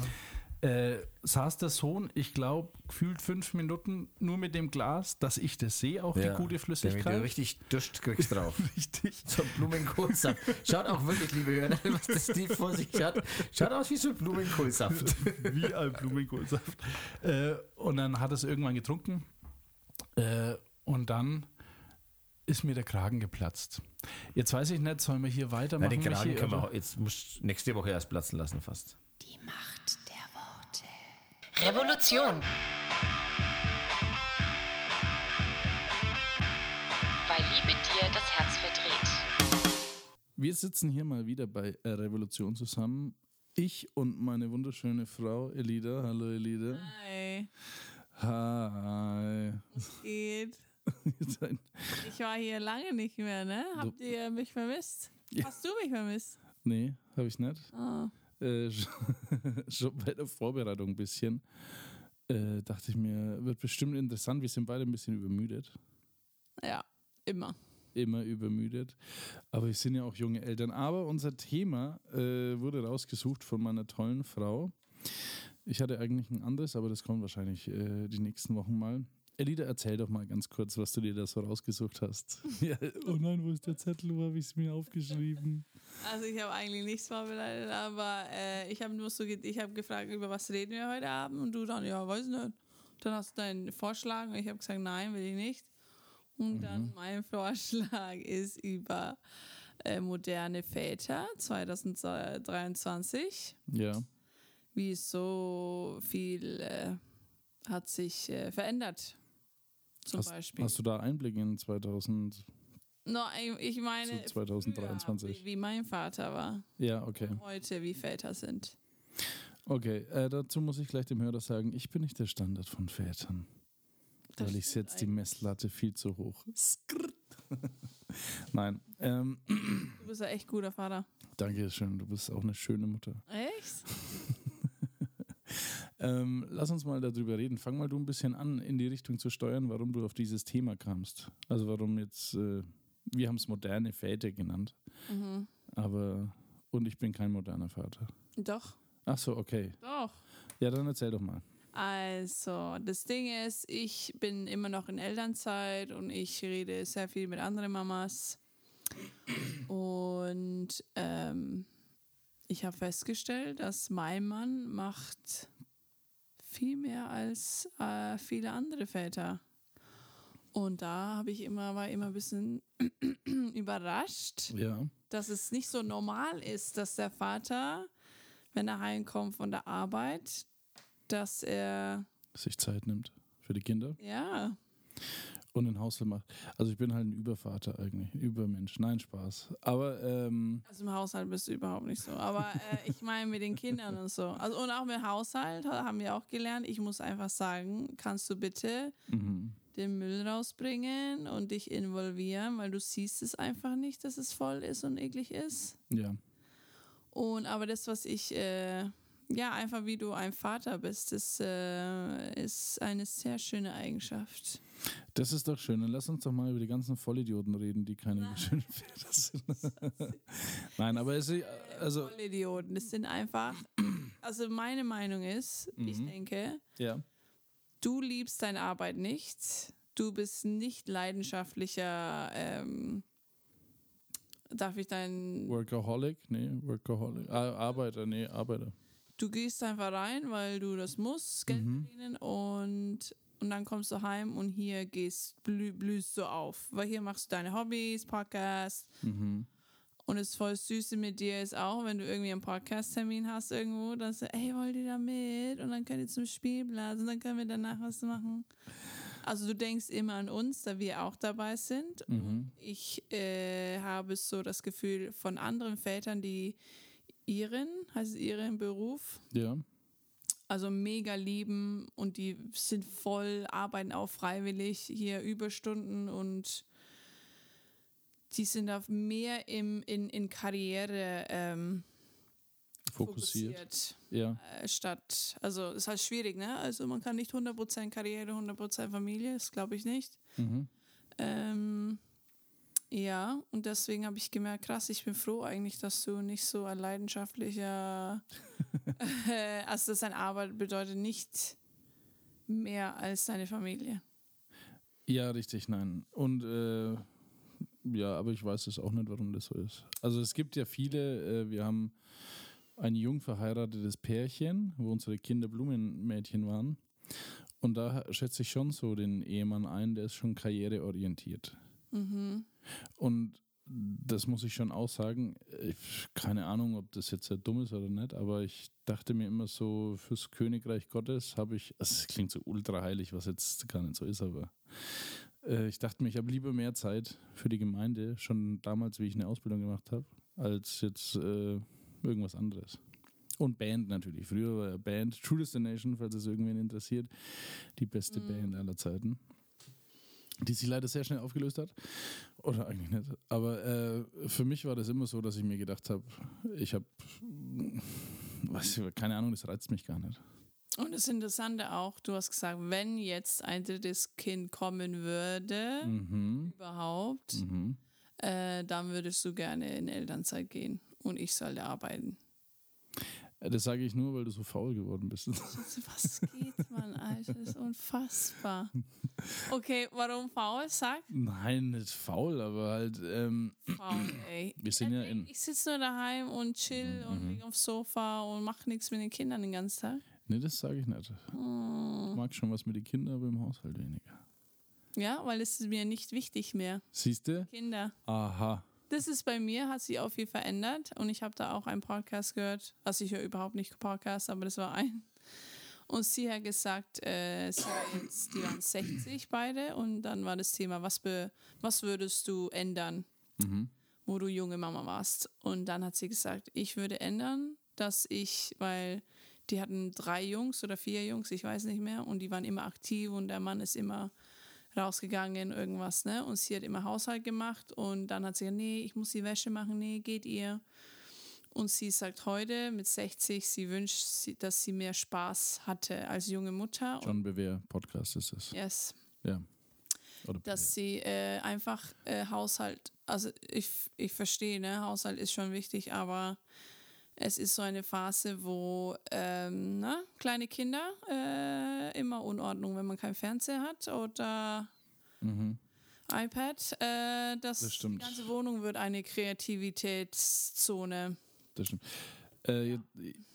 Äh, saß der Sohn, ich glaube, gefühlt fünf Minuten nur mit dem Glas, dass ich das sehe, auch Ja. die gute Damit Flüssigkeit. du richtig Durst kriegst drauf. Richtig. So ein Blumenkohlsaft. Schaut auch wirklich, liebe Hörer, was der Steve vor sich hat. Schaut aus wie so ein Blumenkohlsaft. Wie ein Blumenkohlsaft. Äh, und dann hat er es irgendwann getrunken. Äh, und dann ist mir der Kragen geplatzt. Jetzt weiß ich nicht, sollen wir hier weitermachen? den Kragen können wir jetzt muss nächste Woche erst platzen lassen fast. Die Macht. Revolution. Weil Liebe dir das Herz verdreht. Wir sitzen hier mal wieder bei Revolution zusammen. Ich und meine wunderschöne Frau Elida. Hallo Elida. Hi, Hi. was geht? Ich war hier lange nicht mehr, ne? Habt ihr mich vermisst? Ja. Hast du mich vermisst? nee, habe ich nicht. Oh. Äh, schon bei der Vorbereitung ein bisschen. Äh, dachte ich mir, wird bestimmt interessant. Wir sind beide ein bisschen übermüdet. Ja, immer. Immer übermüdet. Aber wir sind ja auch junge Eltern. Aber unser Thema äh, wurde rausgesucht von meiner tollen Frau. Ich hatte eigentlich ein anderes, aber das kommt wahrscheinlich äh, die nächsten Wochen mal. Elida, erzähl doch mal ganz kurz, was du dir da so rausgesucht hast. ja, oh nein, wo ist der Zettel? Wo habe ich es mir aufgeschrieben? Also ich habe eigentlich nichts vorbereitet, aber äh, ich habe nur so, ge- ich habe gefragt, über was reden wir heute Abend und du dann, ja, weiß nicht. Dann hast du deinen Vorschlag und ich habe gesagt, nein, will ich nicht. Und dann mein Vorschlag ist über äh, moderne Väter 2023. Ja. wie so viel äh, hat sich äh, verändert. Zum Hast, Beispiel. hast du da Einblick in 2000? No, ich meine, So 2023. früher, wie, wie mein Vater war. Ja, okay. Heute, wie Väter sind. Okay, äh, dazu muss ich gleich dem Hörer sagen, ich bin nicht der Standard von Vätern. Das weil ich setze die Messlatte viel zu hoch. Nein, ähm, Du bist ja echt guter Vater. danke schön, du bist auch eine schöne Mutter. Echt? Ähm, lass uns mal darüber reden. Fang mal du ein bisschen an, in die Richtung zu steuern, warum du auf dieses Thema kamst. Also warum jetzt, äh, wir haben es moderne Väter genannt, Mhm. aber, und ich bin kein moderner Vater. Doch, Ach so, okay. doch. Ja, dann erzähl doch mal. Also, das Ding ist, ich bin immer noch in Elternzeit und ich rede sehr viel mit anderen Mamas. Und ähm, ich habe festgestellt, dass mein Mann macht viel mehr als äh, viele andere Väter. Und da habe ich immer, war immer ein bisschen überrascht Ja, dass es nicht so normal ist, dass der Vater, wenn er heimkommt von der Arbeit, dass er, sich Zeit nimmt für die Kinder ja, und den Haushalt macht. Also ich bin halt ein Übervater eigentlich, ein Übermensch. Nein, Spaß. Aber ähm, also im Haushalt bist du überhaupt nicht so. Aber äh, ich meine mit den Kindern und so. Also, und auch mit Haushalt haben wir auch gelernt. Ich muss einfach sagen, kannst du bitte mhm. Den Müll rausbringen und dich involvieren, weil du siehst es einfach nicht, dass es voll ist und eklig ist. ja. Und aber das, was ich, äh, ja, einfach wie du ein Vater bist, das äh, ist eine sehr schöne Eigenschaft. Das ist doch schön. Dann lass uns doch mal über die ganzen Vollidioten reden, die keine schönen Väter sind. Nein, aber es ist, also, Vollidioten, das sind einfach, also meine Meinung ist, ich denke, ja. Du liebst deine Arbeit nicht, du bist nicht leidenschaftlicher, ähm, darf ich dein, Workaholic? Nee, Workaholic. Ah, Arbeiter, nee, Arbeiter. du gehst einfach rein, weil du das musst, Geld verdienen und, und dann kommst du heim und hier gehst, blü, blühst du auf. Weil hier machst du deine Hobbys, Podcast. Und das voll Süße mit dir ist auch, wenn du irgendwie einen Podcast-Termin hast irgendwo, dann sagst du, ey, wollt ihr da mit? Und dann könnt ihr zum Spielplatz und dann können wir danach was machen. Also du denkst immer an uns, da wir auch dabei sind. Und ich äh, habe so das Gefühl von anderen Vätern, die ihren, heißt es ihren Beruf, Ja. also mega lieben und die sind voll, arbeiten auch freiwillig hier Überstunden und die sind auf mehr im, in, in Karriere ähm, Fokussiert. fokussiert, Ja. äh, statt, also ist halt schwierig, ne? Also man kann nicht 100% Karriere, 100% Familie, das glaube ich nicht. Mhm. Ähm, ja, und deswegen habe ich gemerkt, krass, ich bin froh eigentlich, dass du nicht so ein leidenschaftlicher, äh, also dass deine Arbeit bedeutet nicht mehr als deine Familie. Ja, richtig, nein. Und äh, ja, aber ich weiß es auch nicht, warum das so ist. Also es gibt ja viele, äh, wir haben ein jung verheiratetes Pärchen, wo unsere Kinder Blumenmädchen waren. Und da schätze ich schon so den Ehemann ein, der ist schon karriereorientiert. Und das muss ich schon auch sagen. Ich, keine Ahnung, ob das jetzt sehr dumm ist oder nicht, aber ich dachte mir immer so, fürs Königreich Gottes habe ich, es klingt so ultra heilig, was jetzt gar nicht so ist, aber äh, ich dachte mir, ich habe lieber mehr Zeit für die Gemeinde, schon damals, wie ich eine Ausbildung gemacht habe, als jetzt äh, irgendwas anderes. Und Band natürlich. Früher war ja Band True Destination, falls es irgendwen interessiert, die beste Band aller Zeiten. Die sich leider sehr schnell aufgelöst hat. Oder eigentlich nicht. Aber äh, für mich war das immer so, dass ich mir gedacht habe, ich habe, weiß ich, keine Ahnung, das reizt mich gar nicht. Und das Interessante auch, du hast gesagt, wenn jetzt ein drittes Kind kommen würde, Mhm. überhaupt, Mhm. äh, dann würdest du gerne in Elternzeit gehen und ich sollte arbeiten. Äh, Das sage ich nur, weil du so faul geworden bist. Was geht, Mann, Alter? Das ist unfassbar. Okay, warum faul? Sag Nein, nicht faul, aber halt, ähm, faul, ey. wir sind ja in. Ich sitze nur daheim und chill und liege aufs Sofa und mache nichts mit den Kindern den ganzen Tag. Nee, das sage ich nicht. Ich mag schon was mit den Kindern, aber im Haushalt weniger. Ja, weil es ist mir nicht wichtig mehr. Siehst du? Kinder. Aha. Das ist bei mir, hat sich auch viel verändert und ich habe da auch einen Podcast gehört. Also ich höre überhaupt nicht Podcast, aber das war ein. Und sie hat gesagt, äh, sie war jetzt, die waren 60 beide und dann war das Thema, was, be, was würdest du ändern, wo du junge Mama warst. Und dann hat sie gesagt, ich würde ändern, dass ich, weil die hatten drei Jungs oder vier Jungs, ich weiß nicht mehr, und die waren immer aktiv und der Mann ist immer rausgegangen, irgendwas, ne? Und sie hat immer Haushalt gemacht und dann hat sie gesagt, nee, ich muss die Wäsche machen, nee, geht ihr. Und sie sagt heute mit 60, sie wünscht, dass sie mehr Spaß hatte als junge Mutter. John Bewehr Podcast ist es. Yes, Ja. Oder dass sie äh, einfach äh, Haushalt, also ich, ich verstehe, ne, Haushalt ist schon wichtig, aber es ist so eine Phase, wo ähm, ne, kleine Kinder äh, immer Unordnung, wenn man keinen Fernseher hat oder iPad, äh, Das stimmt. die ganze Wohnung wird eine Kreativitätszone. Das stimmt. Äh, jetzt,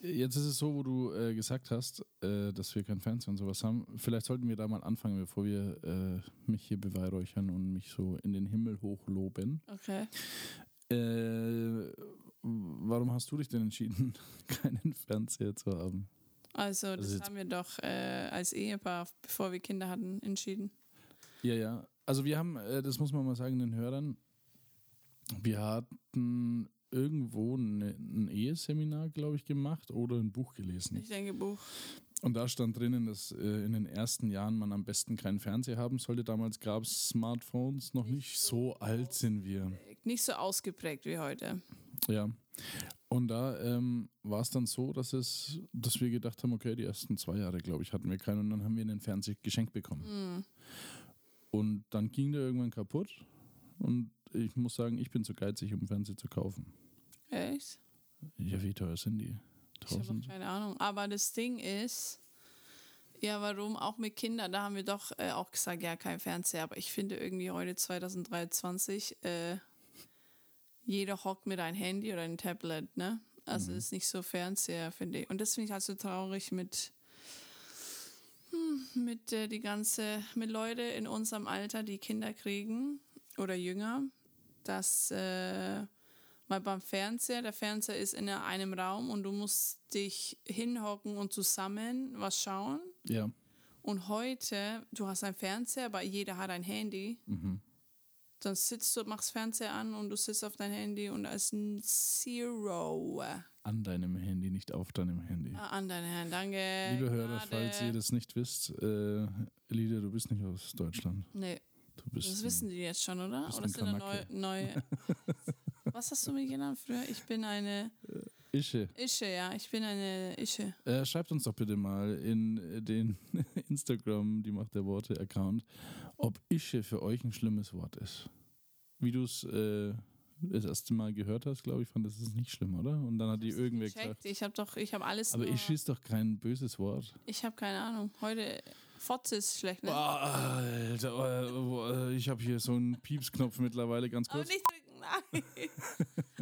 jetzt ist es so, wo du äh, gesagt hast, äh, dass wir kein Fernseher und sowas haben. Vielleicht sollten wir da mal anfangen, bevor wir äh, mich hier beweihräuchern und mich so in den Himmel hochloben. Okay. Warum hast du dich denn entschieden, keinen Fernseher zu haben? Also, das jetzt- haben wir doch äh, als Ehepaar, bevor wir Kinder hatten, entschieden. Ja, ja. Also wir haben, äh, das muss man mal sagen, den Hörern, wir hatten irgendwo ne, ein Eheseminar, glaube ich, gemacht oder ein Buch gelesen. Ich denke, Buch. Und da stand drinnen, dass äh, in den ersten Jahren man am besten keinen Fernseher haben sollte. Damals gab es Smartphones noch nicht. So alt sind wir. Nicht so ausgeprägt wie heute. Ja. Und da ähm, war es dann so, dass es, dass wir gedacht haben, okay, die ersten zwei Jahre, glaube ich, hatten wir keinen und dann haben wir einen Fernseher geschenkt bekommen. Und dann ging der irgendwann kaputt und ich muss sagen, ich bin zu geizig, um Fernseher zu kaufen. Echt? Ja, wie teuer sind die? Ich habe Tausend? keine Ahnung. Aber das Ding ist, ja, warum auch mit Kindern? Da haben wir doch äh, auch gesagt, ja, kein Fernseher. Aber ich finde irgendwie heute 2023, äh, jeder hockt mit einem Handy oder einem Tablet, ne? Also ist nicht so Fernseher, finde ich. Und das finde ich halt so traurig mit, hm, mit äh, die ganze, mit Leute in unserem Alter, die Kinder kriegen oder jünger, dass äh, weil beim Fernseher, der Fernseher ist in einem Raum und du musst dich hinhocken und zusammen was schauen. Ja. Und heute, du hast einen Fernseher, aber jeder hat ein Handy. Dann sitzt du, machst Fernseher an und du sitzt auf dein Handy und ein Zero An deinem Handy, nicht auf deinem Handy. Ah, an deine Hand. Danke. Liebe Hörer, Gnade. falls ihr das nicht wisst, äh, Lidia, du bist nicht aus Deutschland. Nee, Du bist das wissen die jetzt schon, oder? Oder sind da neue, neue. Was hast du mir genannt früher? Ich bin eine Ische. Ische, ja. Ich bin eine Ische. Äh, schreibt uns doch bitte mal in den Instagram, die Macht der Worte Account, ob Ische für euch ein schlimmes Wort ist. Wie du es äh, das erste Mal gehört hast, glaube ich, fand das ist nicht schlimm, oder? Und dann hat die irgendwer gesagt. Ich habe doch, ich habe alles. Aber Ische ist doch kein böses Wort. Ich habe keine Ahnung. Heute Fotze ist schlecht, ne? Boah, Alter, äh, äh, ich habe hier so einen Piepsknopf mittlerweile, ganz Aber kurz. nicht drücken, nein.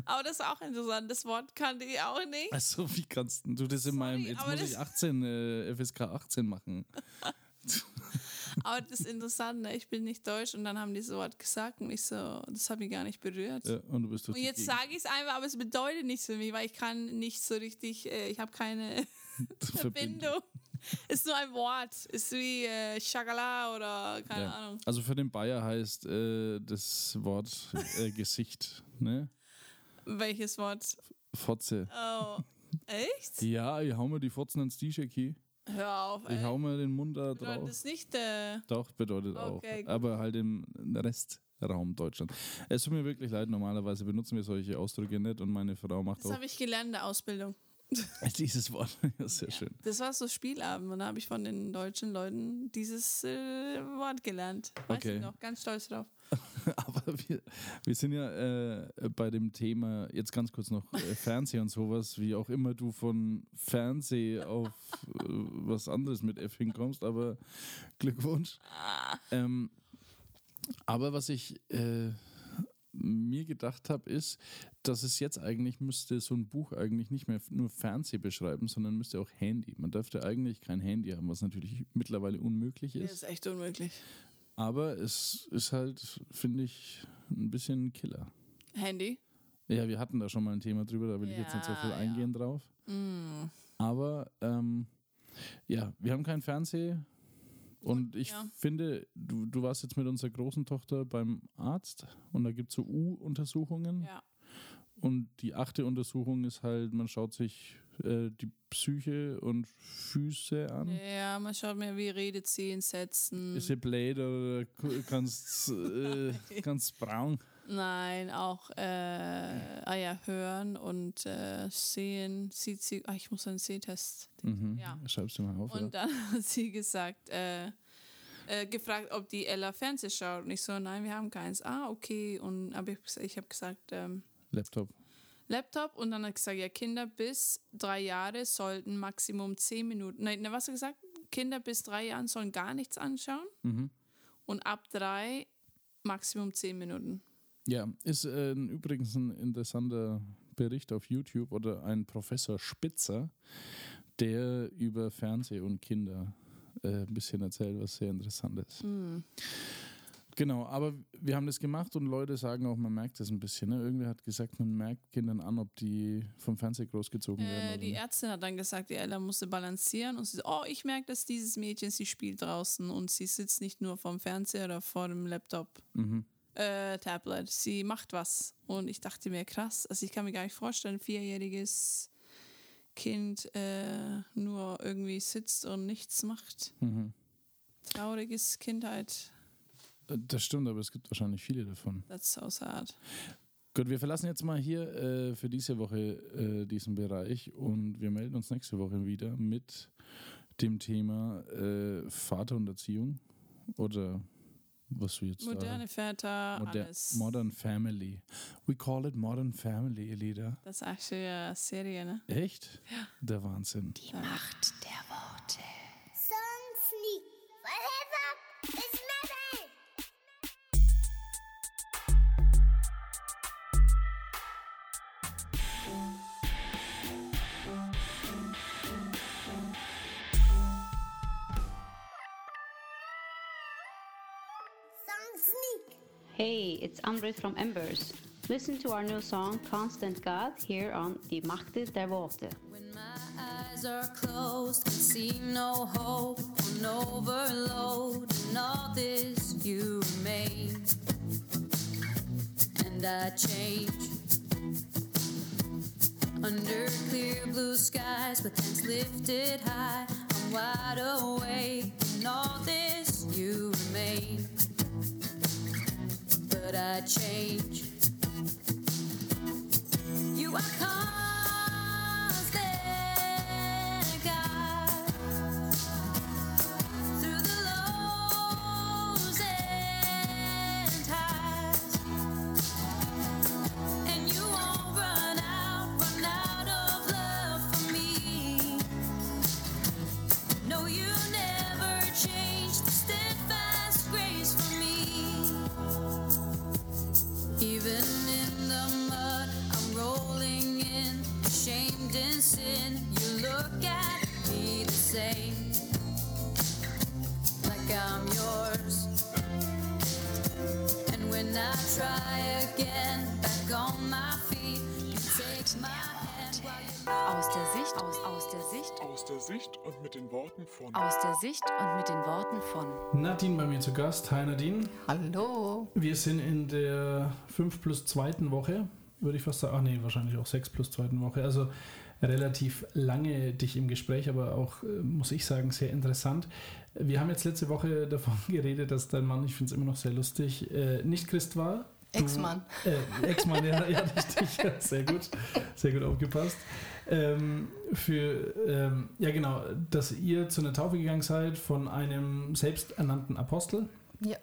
Aber das ist auch interessant. Das Wort kannte ich auch nicht. Also, wie kannst du das in meinem. Jetzt muss ich 18, äh, FSK 18 machen. Aber das ist interessant, ne? Ich bin nicht deutsch und dann haben die so was gesagt und ich so, das hat mich gar nicht berührt. Ja, und du bist Und jetzt sage ich es einfach, aber es bedeutet nichts für mich, weil ich kann nicht so richtig, äh, ich habe keine. Verbindung. Ist nur ein Wort. Ist wie äh, Shagala oder keine Ja. Ahnung. Also für den Bayer heißt äh, das Wort äh, Gesicht, ne? Welches Wort? Fotze. Oh, echt? Ja, ich hau mir die Fotzen ins T-Shirt. Ich Hör auf, ey. hau mir den Mund da Bedeutet drauf. das nicht äh, Doch, bedeutet Okay, auch. gut. Aber halt im Restraum Deutschland. Es tut mir wirklich leid, normalerweise benutzen wir solche Ausdrücke nicht und meine Frau macht Das auch habe ich gelernt in der Ausbildung. dieses Wort. Ja, sehr schön. Das war so Spielabend und da habe ich von den deutschen Leuten dieses äh, Wort gelernt. Weiß Okay. ich noch, ganz stolz drauf. Aber wir, wir sind ja äh, bei dem Thema, jetzt ganz kurz noch äh, Fernseh und sowas, wie auch immer du von Fernseh auf äh, was anderes mit F hinkommst, aber Glückwunsch. Ähm, aber was ich äh, mir gedacht habe, ist, dass es jetzt eigentlich müsste so ein Buch eigentlich nicht mehr nur Fernseh beschreiben, sondern müsste auch Handy. Man dürfte eigentlich kein Handy haben, was natürlich mittlerweile unmöglich Das ist. ist echt unmöglich. Aber es ist halt, finde ich, ein bisschen ein Killer. Handy? Ja, wir hatten da schon mal ein Thema drüber, da will ich jetzt nicht so Ja, viel ja. eingehen drauf. Mm. Aber ähm, ja, wir haben keinen Fernseher. Und ich ja. finde, du, du warst jetzt mit unserer großen Tochter beim Arzt und da gibt es so U-Untersuchungen. Ja. Und die achte Untersuchung ist halt, man schaut sich äh, die Psyche und Füße an. Ja, man schaut mir wie Redezehen setzen. Ist sie blöd oder ganz, äh, ganz braun? Nein, auch äh, ah ja, hören und äh, sehen. Sieht sie, ah, ich muss einen Sehtest. Mhm. Ja. Schreibst du mal auf. Und dann hat sie gesagt, äh, äh, gefragt, ob die Ella Fernseh schaut. Und ich so, nein, wir haben keins. Ah, okay. Und aber ich, ich habe gesagt, ähm, Laptop. Laptop. Und dann hat gesagt, ja, Kinder bis drei Jahre sollten Maximum zehn Minuten. Nein, ne, was hat er gesagt? Kinder bis drei Jahren sollen gar nichts anschauen. Mhm. Und ab drei Maximum zehn Minuten. Ja, ist äh, übrigens ein interessanter Bericht auf YouTube oder ein Professor Spitzer, der über Fernseh und Kinder äh, ein bisschen erzählt, was sehr interessant ist. Hm. Genau, aber wir haben das gemacht und Leute sagen auch, man merkt das ein bisschen. Ne? Irgendwer hat gesagt, man merkt Kindern an, ob die vom Fernseher großgezogen werden. Äh, oder die. Ärztin hat dann gesagt, die Ella musste balancieren und sie so, oh, ich merke, dass dieses Mädchen, sie spielt draußen und sie sitzt nicht nur vorm Fernseher oder vor dem Laptop, Mhm. Äh, Tablet, sie macht was. Und ich dachte mir, krass, also ich kann mir gar nicht vorstellen, ein vierjähriges Kind äh, nur irgendwie sitzt und nichts macht. Mhm. Trauriges Kindheit, Das stimmt, aber es gibt wahrscheinlich viele davon. that's so sad. Gut, wir verlassen jetzt mal hier äh, für diese Woche äh, diesen Bereich und wir melden uns nächste Woche wieder mit dem Thema äh, Vater und Erziehung oder was du jetzt Moderne Väter, Moder alles. Modern Family. We call it Modern Family, Elida. Das ist actually eine Serie, ne? Echt? Ja. Der Wahnsinn. Macht der Hey, it's Amrit from Embers. Listen to our new song Constant God here on Die Machte der Worte. When my eyes are closed, see no hope, on overload, and all this you remain. And I change under clear blue skies, with hands lifted high. I'm wide awake, and all this you remain. But I change. You are constant, same, like I'm yours. And when I try again, back on my feet, you take my hand while you Aus der Sicht, aus, aus der Sicht, Aus der Sicht und mit den Worten von aus der Sicht und mit den Worten von Nadine bei mir zu Gast. Hi Nadine. Hallo. Wir sind in der 5 plus 2. Woche würde ich fast sagen. Ach nee, wahrscheinlich auch sechs plus zweiten Woche. Also relativ lange dich im Gespräch, aber auch, äh, muss ich sagen, sehr interessant. Wir haben jetzt letzte Woche davon geredet, dass dein Mann, ich finde es immer noch sehr lustig, äh, nicht Christ war. Ex-Mann. Äh, Ex-Mann, ja, ja, richtig. Ja, sehr gut. Sehr gut aufgepasst. Ähm, für, ähm, ja genau, dass ihr zu einer Taufe gegangen seid von einem selbsternannten Apostel. Ja.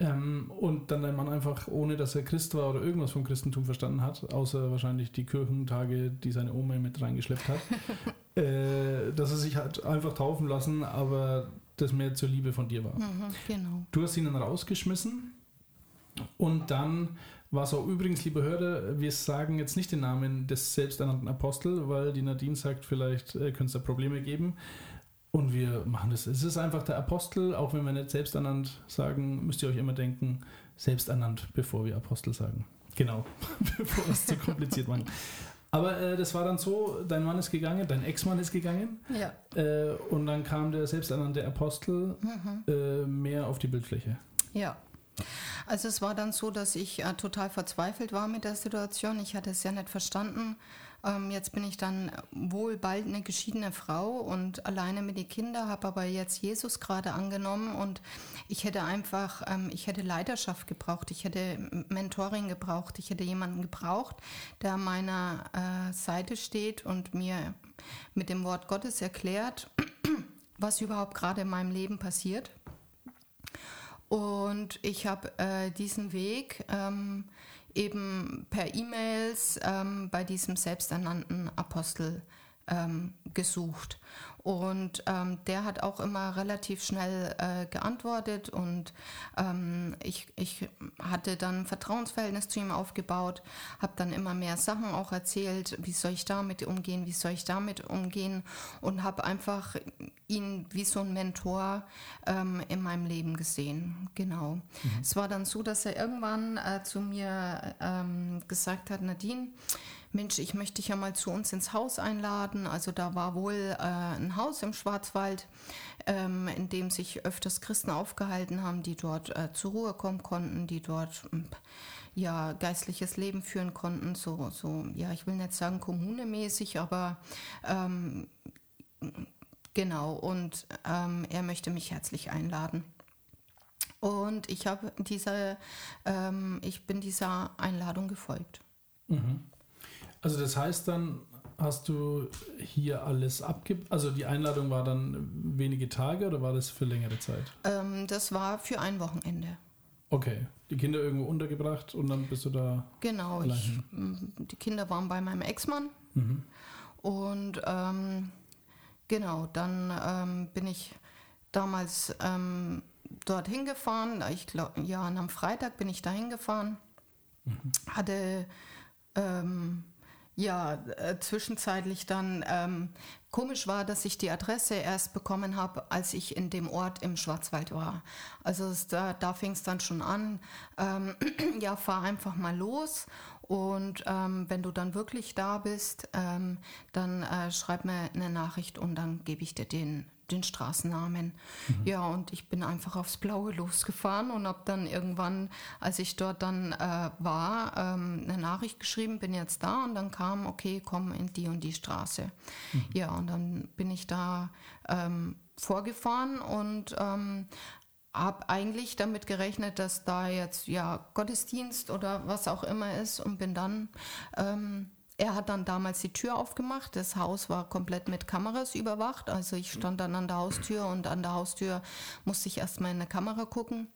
Ähm, und dann dein Mann einfach, ohne dass er Christ war oder irgendwas vom Christentum verstanden hat, außer wahrscheinlich die Kirchentage, die seine Oma mit reingeschleppt hat, äh, dass er sich hat einfach taufen lassen, aber das mehr zur Liebe von dir war. Mhm, genau. Du hast ihn dann rausgeschmissen und dann war es auch übrigens, liebe Hörer, wir sagen jetzt nicht den Namen des selbsternannten Apostel, weil die Nadine sagt, vielleicht äh, könnte es da Probleme geben. Und wir machen das. Es ist einfach der Apostel, auch wenn wir nicht selbsternannt sagen, müsst ihr euch immer denken, selbsternannt, bevor wir Apostel sagen. Genau, bevor wir es zu kompliziert machen. Aber äh, das war dann so, dein Mann ist gegangen, dein Ex-Mann ist gegangen Ja. äh, und dann kam der selbsternannte Apostel äh, mehr auf die Bildfläche. Ja. Also es war dann so, dass ich äh, total verzweifelt war mit der Situation. Ich hatte es ja nicht verstanden. Ähm, jetzt bin ich dann wohl bald eine geschiedene Frau und alleine mit den Kindern, habe aber jetzt Jesus gerade angenommen und ich hätte einfach, ähm, ich hätte Leidenschaft gebraucht, ich hätte Mentoring gebraucht, ich hätte jemanden gebraucht, der an meiner äh, Seite steht und mir mit dem Wort Gottes erklärt, was überhaupt gerade in meinem Leben passiert. Und ich habe äh, diesen Weg ähm, eben per E-Mails ähm, bei diesem selbsternannten Apostel ähm, gesucht. Und ähm, der hat auch immer relativ schnell äh, geantwortet und ähm, ich, ich hatte dann ein Vertrauensverhältnis zu ihm aufgebaut, habe dann immer mehr Sachen auch erzählt, wie soll ich damit umgehen, wie soll ich damit umgehen und habe einfach ihn wie so ein Mentor ähm, in meinem Leben gesehen. Genau. Es war dann so, dass er irgendwann äh, zu mir ähm, gesagt hat, Nadine, Mensch, ich möchte dich ja mal zu uns ins Haus einladen. Also da war wohl äh, ein Haus im Schwarzwald, ähm, in dem sich öfters Christen aufgehalten haben, die dort äh, zur Ruhe kommen konnten, die dort ähm, ja geistliches Leben führen konnten. So, so ja, ich will nicht sagen kommunemäßig, aber ähm, genau. Und ähm, er möchte mich herzlich einladen. Und ich habe diese, ähm, ich bin dieser Einladung gefolgt. Also das heißt dann, hast du hier alles abge... Also die Einladung war dann wenige Tage oder war das für längere Zeit? Ähm, das war für ein Wochenende. Okay, die Kinder irgendwo untergebracht und dann bist du da... Genau, ich, m, die Kinder waren bei meinem Ex-Mann Mhm. und ähm, genau, dann ähm, bin ich damals ähm, dorthin gefahren. Ich glaube, ja, und am Freitag bin ich dahin gefahren, hatte ähm, ja äh, zwischenzeitlich dann ähm, komisch war, dass ich die Adresse erst bekommen habe, als ich in dem Ort im Schwarzwald war. Also es, da, da fing es dann schon an. Ähm, ja, fahr einfach mal los. Und ähm, wenn du dann wirklich da bist, ähm, dann äh, schreib mir eine Nachricht und dann gebe ich dir den, den Straßennamen. Ja, und ich bin einfach aufs Blaue losgefahren und habe dann irgendwann, als ich dort dann äh, war, ähm, eine Nachricht geschrieben, bin jetzt da und dann kam, okay, komm in die und die Straße. Ja, und dann bin ich da ähm, vorgefahren und ähm, habe eigentlich damit gerechnet, dass da jetzt ja Gottesdienst oder was auch immer ist und bin dann, ähm, er hat dann damals die Tür aufgemacht, das Haus war komplett mit Kameras überwacht, also ich stand dann an der Haustür und an der Haustür musste ich erstmal in eine Kamera gucken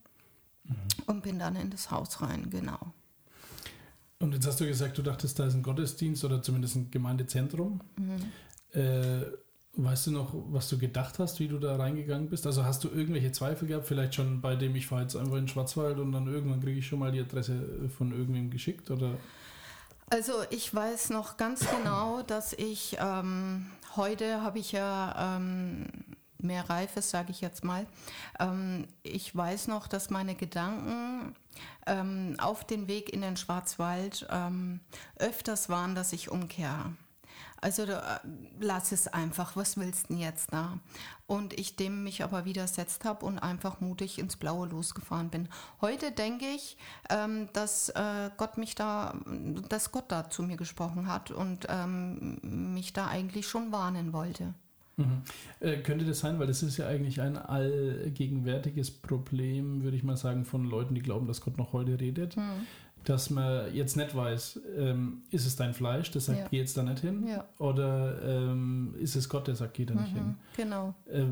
und bin dann in das Haus rein, genau. Und jetzt hast du gesagt, du dachtest, da ist ein Gottesdienst oder zumindest ein Gemeindezentrum. Äh, weißt du noch, was du gedacht hast, wie du da reingegangen bist? Also hast du irgendwelche Zweifel gehabt? Vielleicht schon bei dem, ich fahre jetzt einfach in den Schwarzwald und dann irgendwann kriege ich schon mal die Adresse von irgendwem geschickt? Oder? Also ich weiß noch ganz genau, dass ich ähm, heute habe ich ja ähm, mehr Reifes, sage ich jetzt mal. Ähm, ich weiß noch, dass meine Gedanken ähm, auf den Weg in den Schwarzwald ähm, öfters waren, dass ich umkehre. Also äh, lass es einfach, was willst du denn jetzt da? Und ich dem mich aber widersetzt habe und einfach mutig ins Blaue losgefahren bin. Heute denke ich, ähm, dass äh, Gott mich da, dass Gott da zu mir gesprochen hat und ähm, mich da eigentlich schon warnen wollte. Mhm. Äh, könnte das sein, weil das ist ja eigentlich ein allgegenwärtiges Problem, würde ich mal sagen, von Leuten, die glauben, dass Gott noch heute redet. Mhm. Dass man jetzt nicht weiß, ähm, ist es dein Fleisch, der sagt, Ja. geh jetzt da nicht hin? Ja. Oder ähm, ist es Gott, der sagt, geh da nicht hin? Mhm, genau. Äh,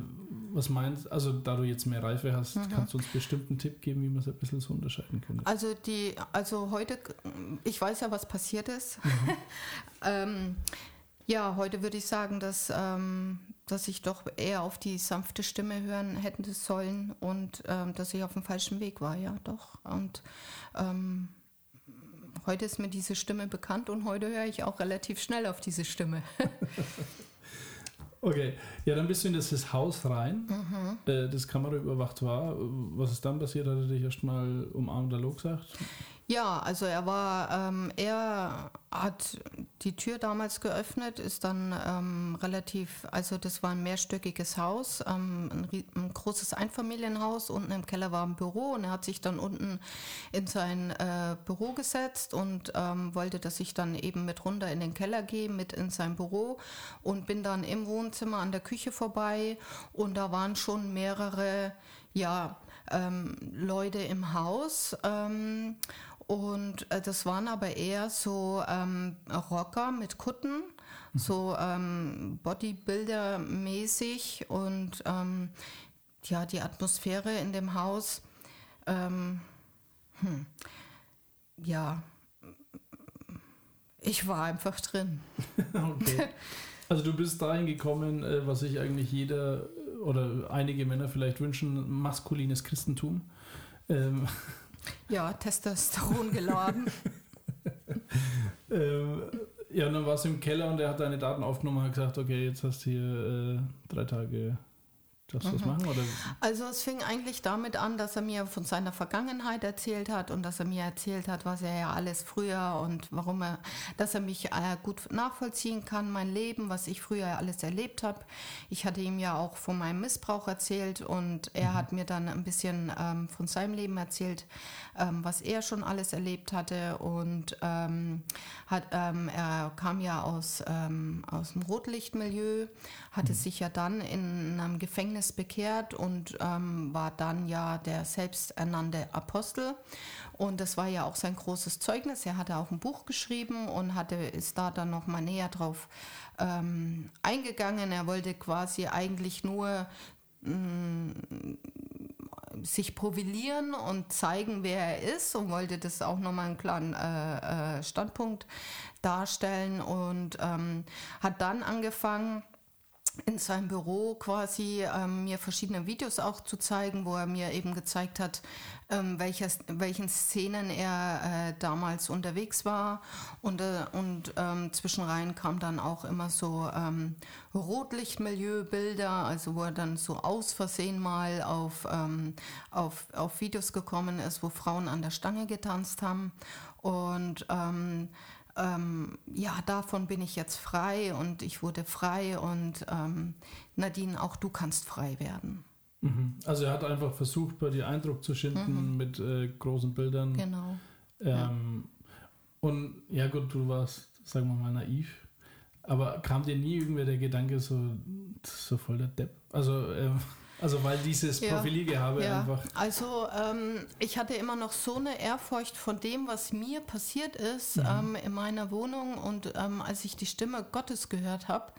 was meinst also da du jetzt mehr Reife hast, Mhm. kannst du uns bestimmt einen Tipp geben, wie man es ein bisschen so unterscheiden könnte? Also die, also heute, ich weiß ja, was passiert ist. ähm, ja, heute würde ich sagen, dass, ähm, dass ich doch eher auf die sanfte Stimme hören hätte sollen und ähm, dass ich auf dem falschen Weg war, ja, doch. Und ähm, heute ist mir diese Stimme bekannt und heute höre ich auch relativ schnell auf diese Stimme. Okay, ja, dann bist du in das Haus rein, Mhm. äh, das kameraüberwacht war. Was ist dann passiert? Hat er dich erstmal umarmt, Hallo gesagt? Ja, also er war, ähm, er hat die Tür damals geöffnet, ist dann ähm, relativ, also das war ein mehrstöckiges Haus, ähm, ein, ein großes Einfamilienhaus, unten im Keller war ein Büro und er hat sich dann unten in sein äh, Büro gesetzt und ähm, wollte, dass ich dann eben mit runter in den Keller gehe, mit in sein Büro und bin dann im Wohnzimmer an der Küche vorbei und da waren schon mehrere, ja, ähm, Leute im Haus. Und äh, das waren aber eher so ähm, Rocker mit Kutten, so ähm, Bodybuilder-mäßig und ähm, ja, die Atmosphäre in dem Haus, ähm, hm, ja, ich war einfach drin. Okay. Also du bist dahin gekommen, äh, was sich eigentlich jeder äh, oder einige Männer vielleicht wünschen, maskulines Christentum. Ähm, Ja, Testosteron geladen. ähm, ja, und dann warst du im Keller und er hat deine Daten aufgenommen und hat gesagt, okay, jetzt hast du hier äh, drei Tage, darfst du das machen? Oder? Also es fing eigentlich damit an, dass er mir von seiner Vergangenheit erzählt hat und dass er mir erzählt hat, was er ja alles früher und warum er, dass er mich äh, gut nachvollziehen kann, mein Leben, was ich früher alles erlebt habe. Ich hatte ihm ja auch von meinem Missbrauch erzählt und er hat mir dann ein bisschen ähm, von seinem Leben erzählt, ähm, was er schon alles erlebt hatte und ähm, hat, ähm, er kam ja aus, ähm, aus dem Rotlichtmilieu, hatte sich ja dann in einem Gefängnis bekehrt und ähm, war dann ja der selbsternannte Apostel. Und das war ja auch sein großes Zeugnis. Er hatte auch ein Buch geschrieben und hatte, ist da dann nochmal näher drauf ähm, eingegangen. Er wollte quasi eigentlich nur sich profilieren und zeigen, wer er ist und wollte das auch nochmal einen klaren äh, äh, Standpunkt darstellen und ähm, hat dann angefangen, in seinem Büro quasi ähm, mir verschiedene Videos auch zu zeigen, wo er mir eben gezeigt hat, ähm, welches, welchen Szenen er äh, damals unterwegs war. Und, äh, und ähm, zwischenrein kam dann auch immer so ähm, Rotlichtmilieubilder, also wo er dann so aus Versehen mal auf, ähm, auf, auf Videos gekommen ist, wo Frauen an der Stange getanzt haben. Und ähm, ähm, ja, davon bin ich jetzt frei und ich wurde frei und ähm, Nadine, auch du kannst frei werden. Mhm. Also er hat einfach versucht, bei dir Eindruck zu schinden Mhm. mit äh, großen Bildern. Genau. Ähm, Und ja gut, du warst, sagen wir mal, naiv. Aber kam dir nie irgendwer der Gedanke, so, so voll der Depp? Also, ähm, also weil dieses Ja. Profiliergehabe Ja, einfach. also ähm, ich hatte immer noch so eine Ehrfurcht von dem, was mir passiert ist Mhm. ähm, in meiner Wohnung und ähm, als ich die Stimme Gottes gehört habe,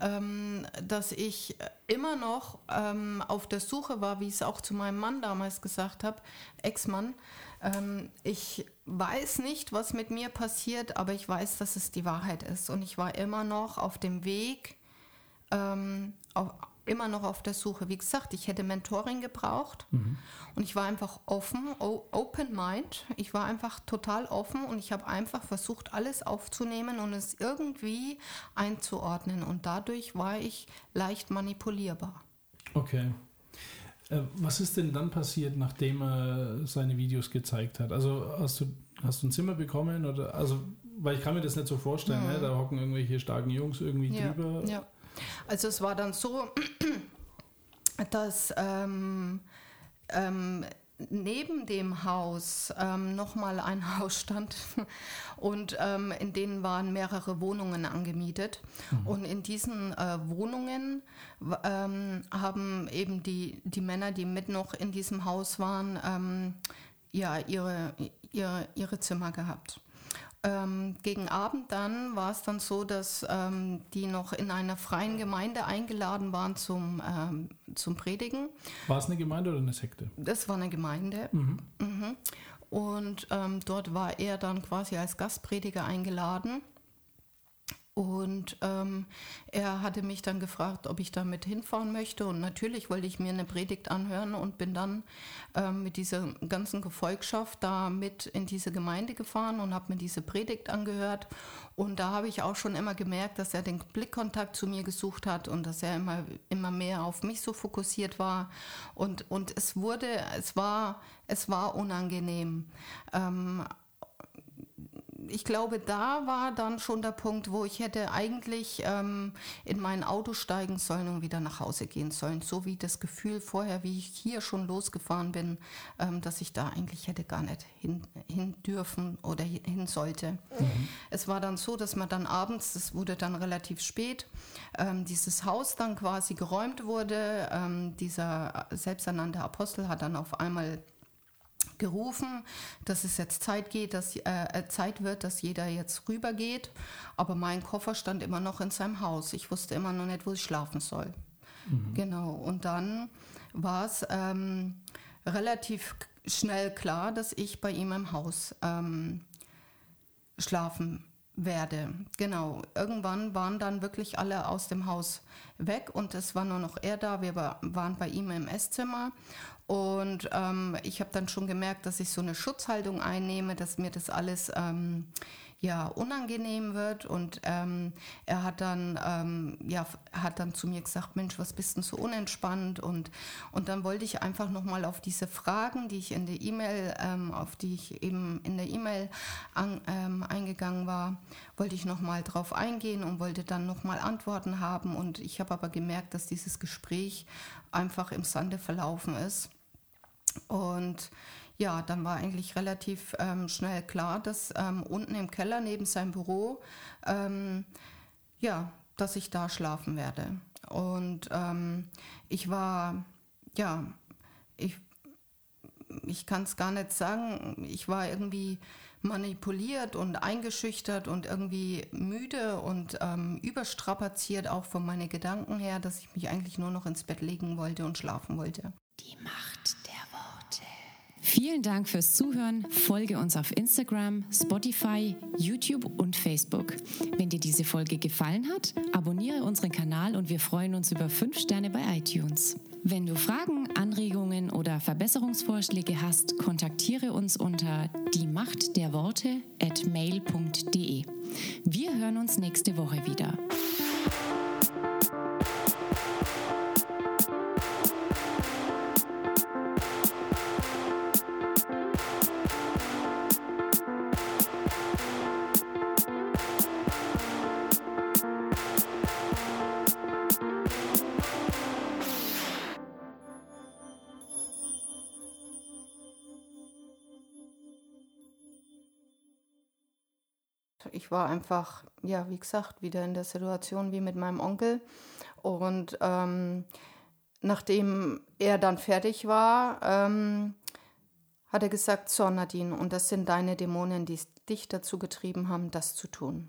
ähm, dass ich immer noch ähm, auf der Suche war, wie ich es auch zu meinem Mann damals gesagt habe, Ex-Mann. Ähm, ich weiß nicht, was mit mir passiert, aber ich weiß, dass es die Wahrheit ist und ich war immer noch auf dem Weg, auf, immer noch auf der Suche. Wie gesagt, ich hätte Mentoring gebraucht und ich war einfach offen, open mind. Ich war einfach total offen und ich habe einfach versucht, alles aufzunehmen und es irgendwie einzuordnen und dadurch war ich leicht manipulierbar. Okay. Äh, was ist denn dann passiert, nachdem er seine Videos gezeigt hat? Also hast du, hast du ein Zimmer bekommen oder also weil ich kann mir das nicht so vorstellen, ne? da hocken irgendwelche starken Jungs irgendwie Ja, drüber. ja. Also es war dann so, dass ähm, ähm, neben dem Haus ähm, nochmal ein Haus stand und ähm, in denen waren mehrere Wohnungen angemietet. Und in diesen äh, Wohnungen ähm, haben eben die, die Männer, die mit noch in diesem Haus waren, ähm, ja, ihre, ihre, ihre Zimmer gehabt. Ähm, gegen Abend dann war es dann so, dass ähm, die noch in einer freien Gemeinde eingeladen waren zum, ähm, zum Predigen. War es eine Gemeinde oder eine Sekte? Das war eine Gemeinde. Mhm. Und ähm, dort war er dann quasi als Gastprediger eingeladen. Und ähm, er hatte mich dann gefragt, ob ich da mit hinfahren möchte. Und natürlich wollte ich mir eine Predigt anhören und bin dann ähm, mit dieser ganzen Gefolgschaft da mit in diese Gemeinde gefahren und habe mir diese Predigt angehört. Und da habe ich auch schon immer gemerkt, dass er den Blickkontakt zu mir gesucht hat und dass er immer, immer mehr auf mich so fokussiert war. Und, und es wurde, es war, es war unangenehm. Ähm, ich glaube, da war dann schon der Punkt, wo ich hätte eigentlich ähm, in mein Auto steigen sollen und wieder nach Hause gehen sollen. So wie das Gefühl vorher, wie ich hier schon losgefahren bin, ähm, dass ich da eigentlich hätte gar nicht hin, hin dürfen oder hi- hin sollte. Es war dann so, dass man dann abends, das wurde dann relativ spät, ähm, dieses Haus dann quasi geräumt wurde. Ähm, dieser selbsternannte Apostel hat dann auf einmal gerufen, dass es jetzt Zeit geht, dass äh, Zeit wird, dass jeder jetzt rübergeht. Aber mein Koffer stand immer noch in seinem Haus. Ich wusste immer noch nicht, wo ich schlafen soll. Genau. Und dann war es ähm, relativ schnell klar, dass ich bei ihm im Haus ähm, schlafen werde. Genau. Irgendwann waren dann wirklich alle aus dem Haus weg und es war nur noch er da. Wir war, waren bei ihm im Esszimmer und ähm, ich habe dann schon gemerkt, dass ich so eine Schutzhaltung einnehme, dass mir das alles ähm, ja unangenehm wird. Und ähm, er hat dann ähm, ja hat dann zu mir gesagt Mensch was bist denn so unentspannt? Und und dann wollte ich einfach noch mal auf diese Fragen die ich in der E-Mail ähm, auf die ich eben in der E-Mail ähm, eingegangen war wollte ich noch drauf eingehen und wollte dann noch mal Antworten haben. Und ich habe aber gemerkt dass dieses Gespräch einfach im Sande verlaufen ist und ja, dann war eigentlich relativ ähm, schnell klar, dass ähm, unten im Keller neben seinem Büro, ähm, ja, dass ich da schlafen werde. Und ähm, ich war, ja, ich, ich kann es gar nicht sagen, ich war irgendwie manipuliert und eingeschüchtert und irgendwie müde und ähm, überstrapaziert auch von meinen Gedanken her, dass ich mich eigentlich nur noch ins Bett legen wollte und schlafen wollte. Die Macht. Vielen Dank fürs Zuhören. Folge uns auf Instagram, Spotify, YouTube und Facebook. Wenn dir diese Folge gefallen hat, abonniere unseren Kanal und wir freuen uns über 5 Sterne bei iTunes. Wenn du Fragen, Anregungen oder Verbesserungsvorschläge hast, kontaktiere uns unter die Macht der Worte at mail.de. Wir hören uns nächste Woche wieder. Ich war einfach, ja, wie gesagt, wieder in der Situation wie mit meinem Onkel. Und ähm, nachdem er dann fertig war, ähm, hat er gesagt, so Nadine, und das sind deine Dämonen, die dich dazu getrieben haben, das zu tun.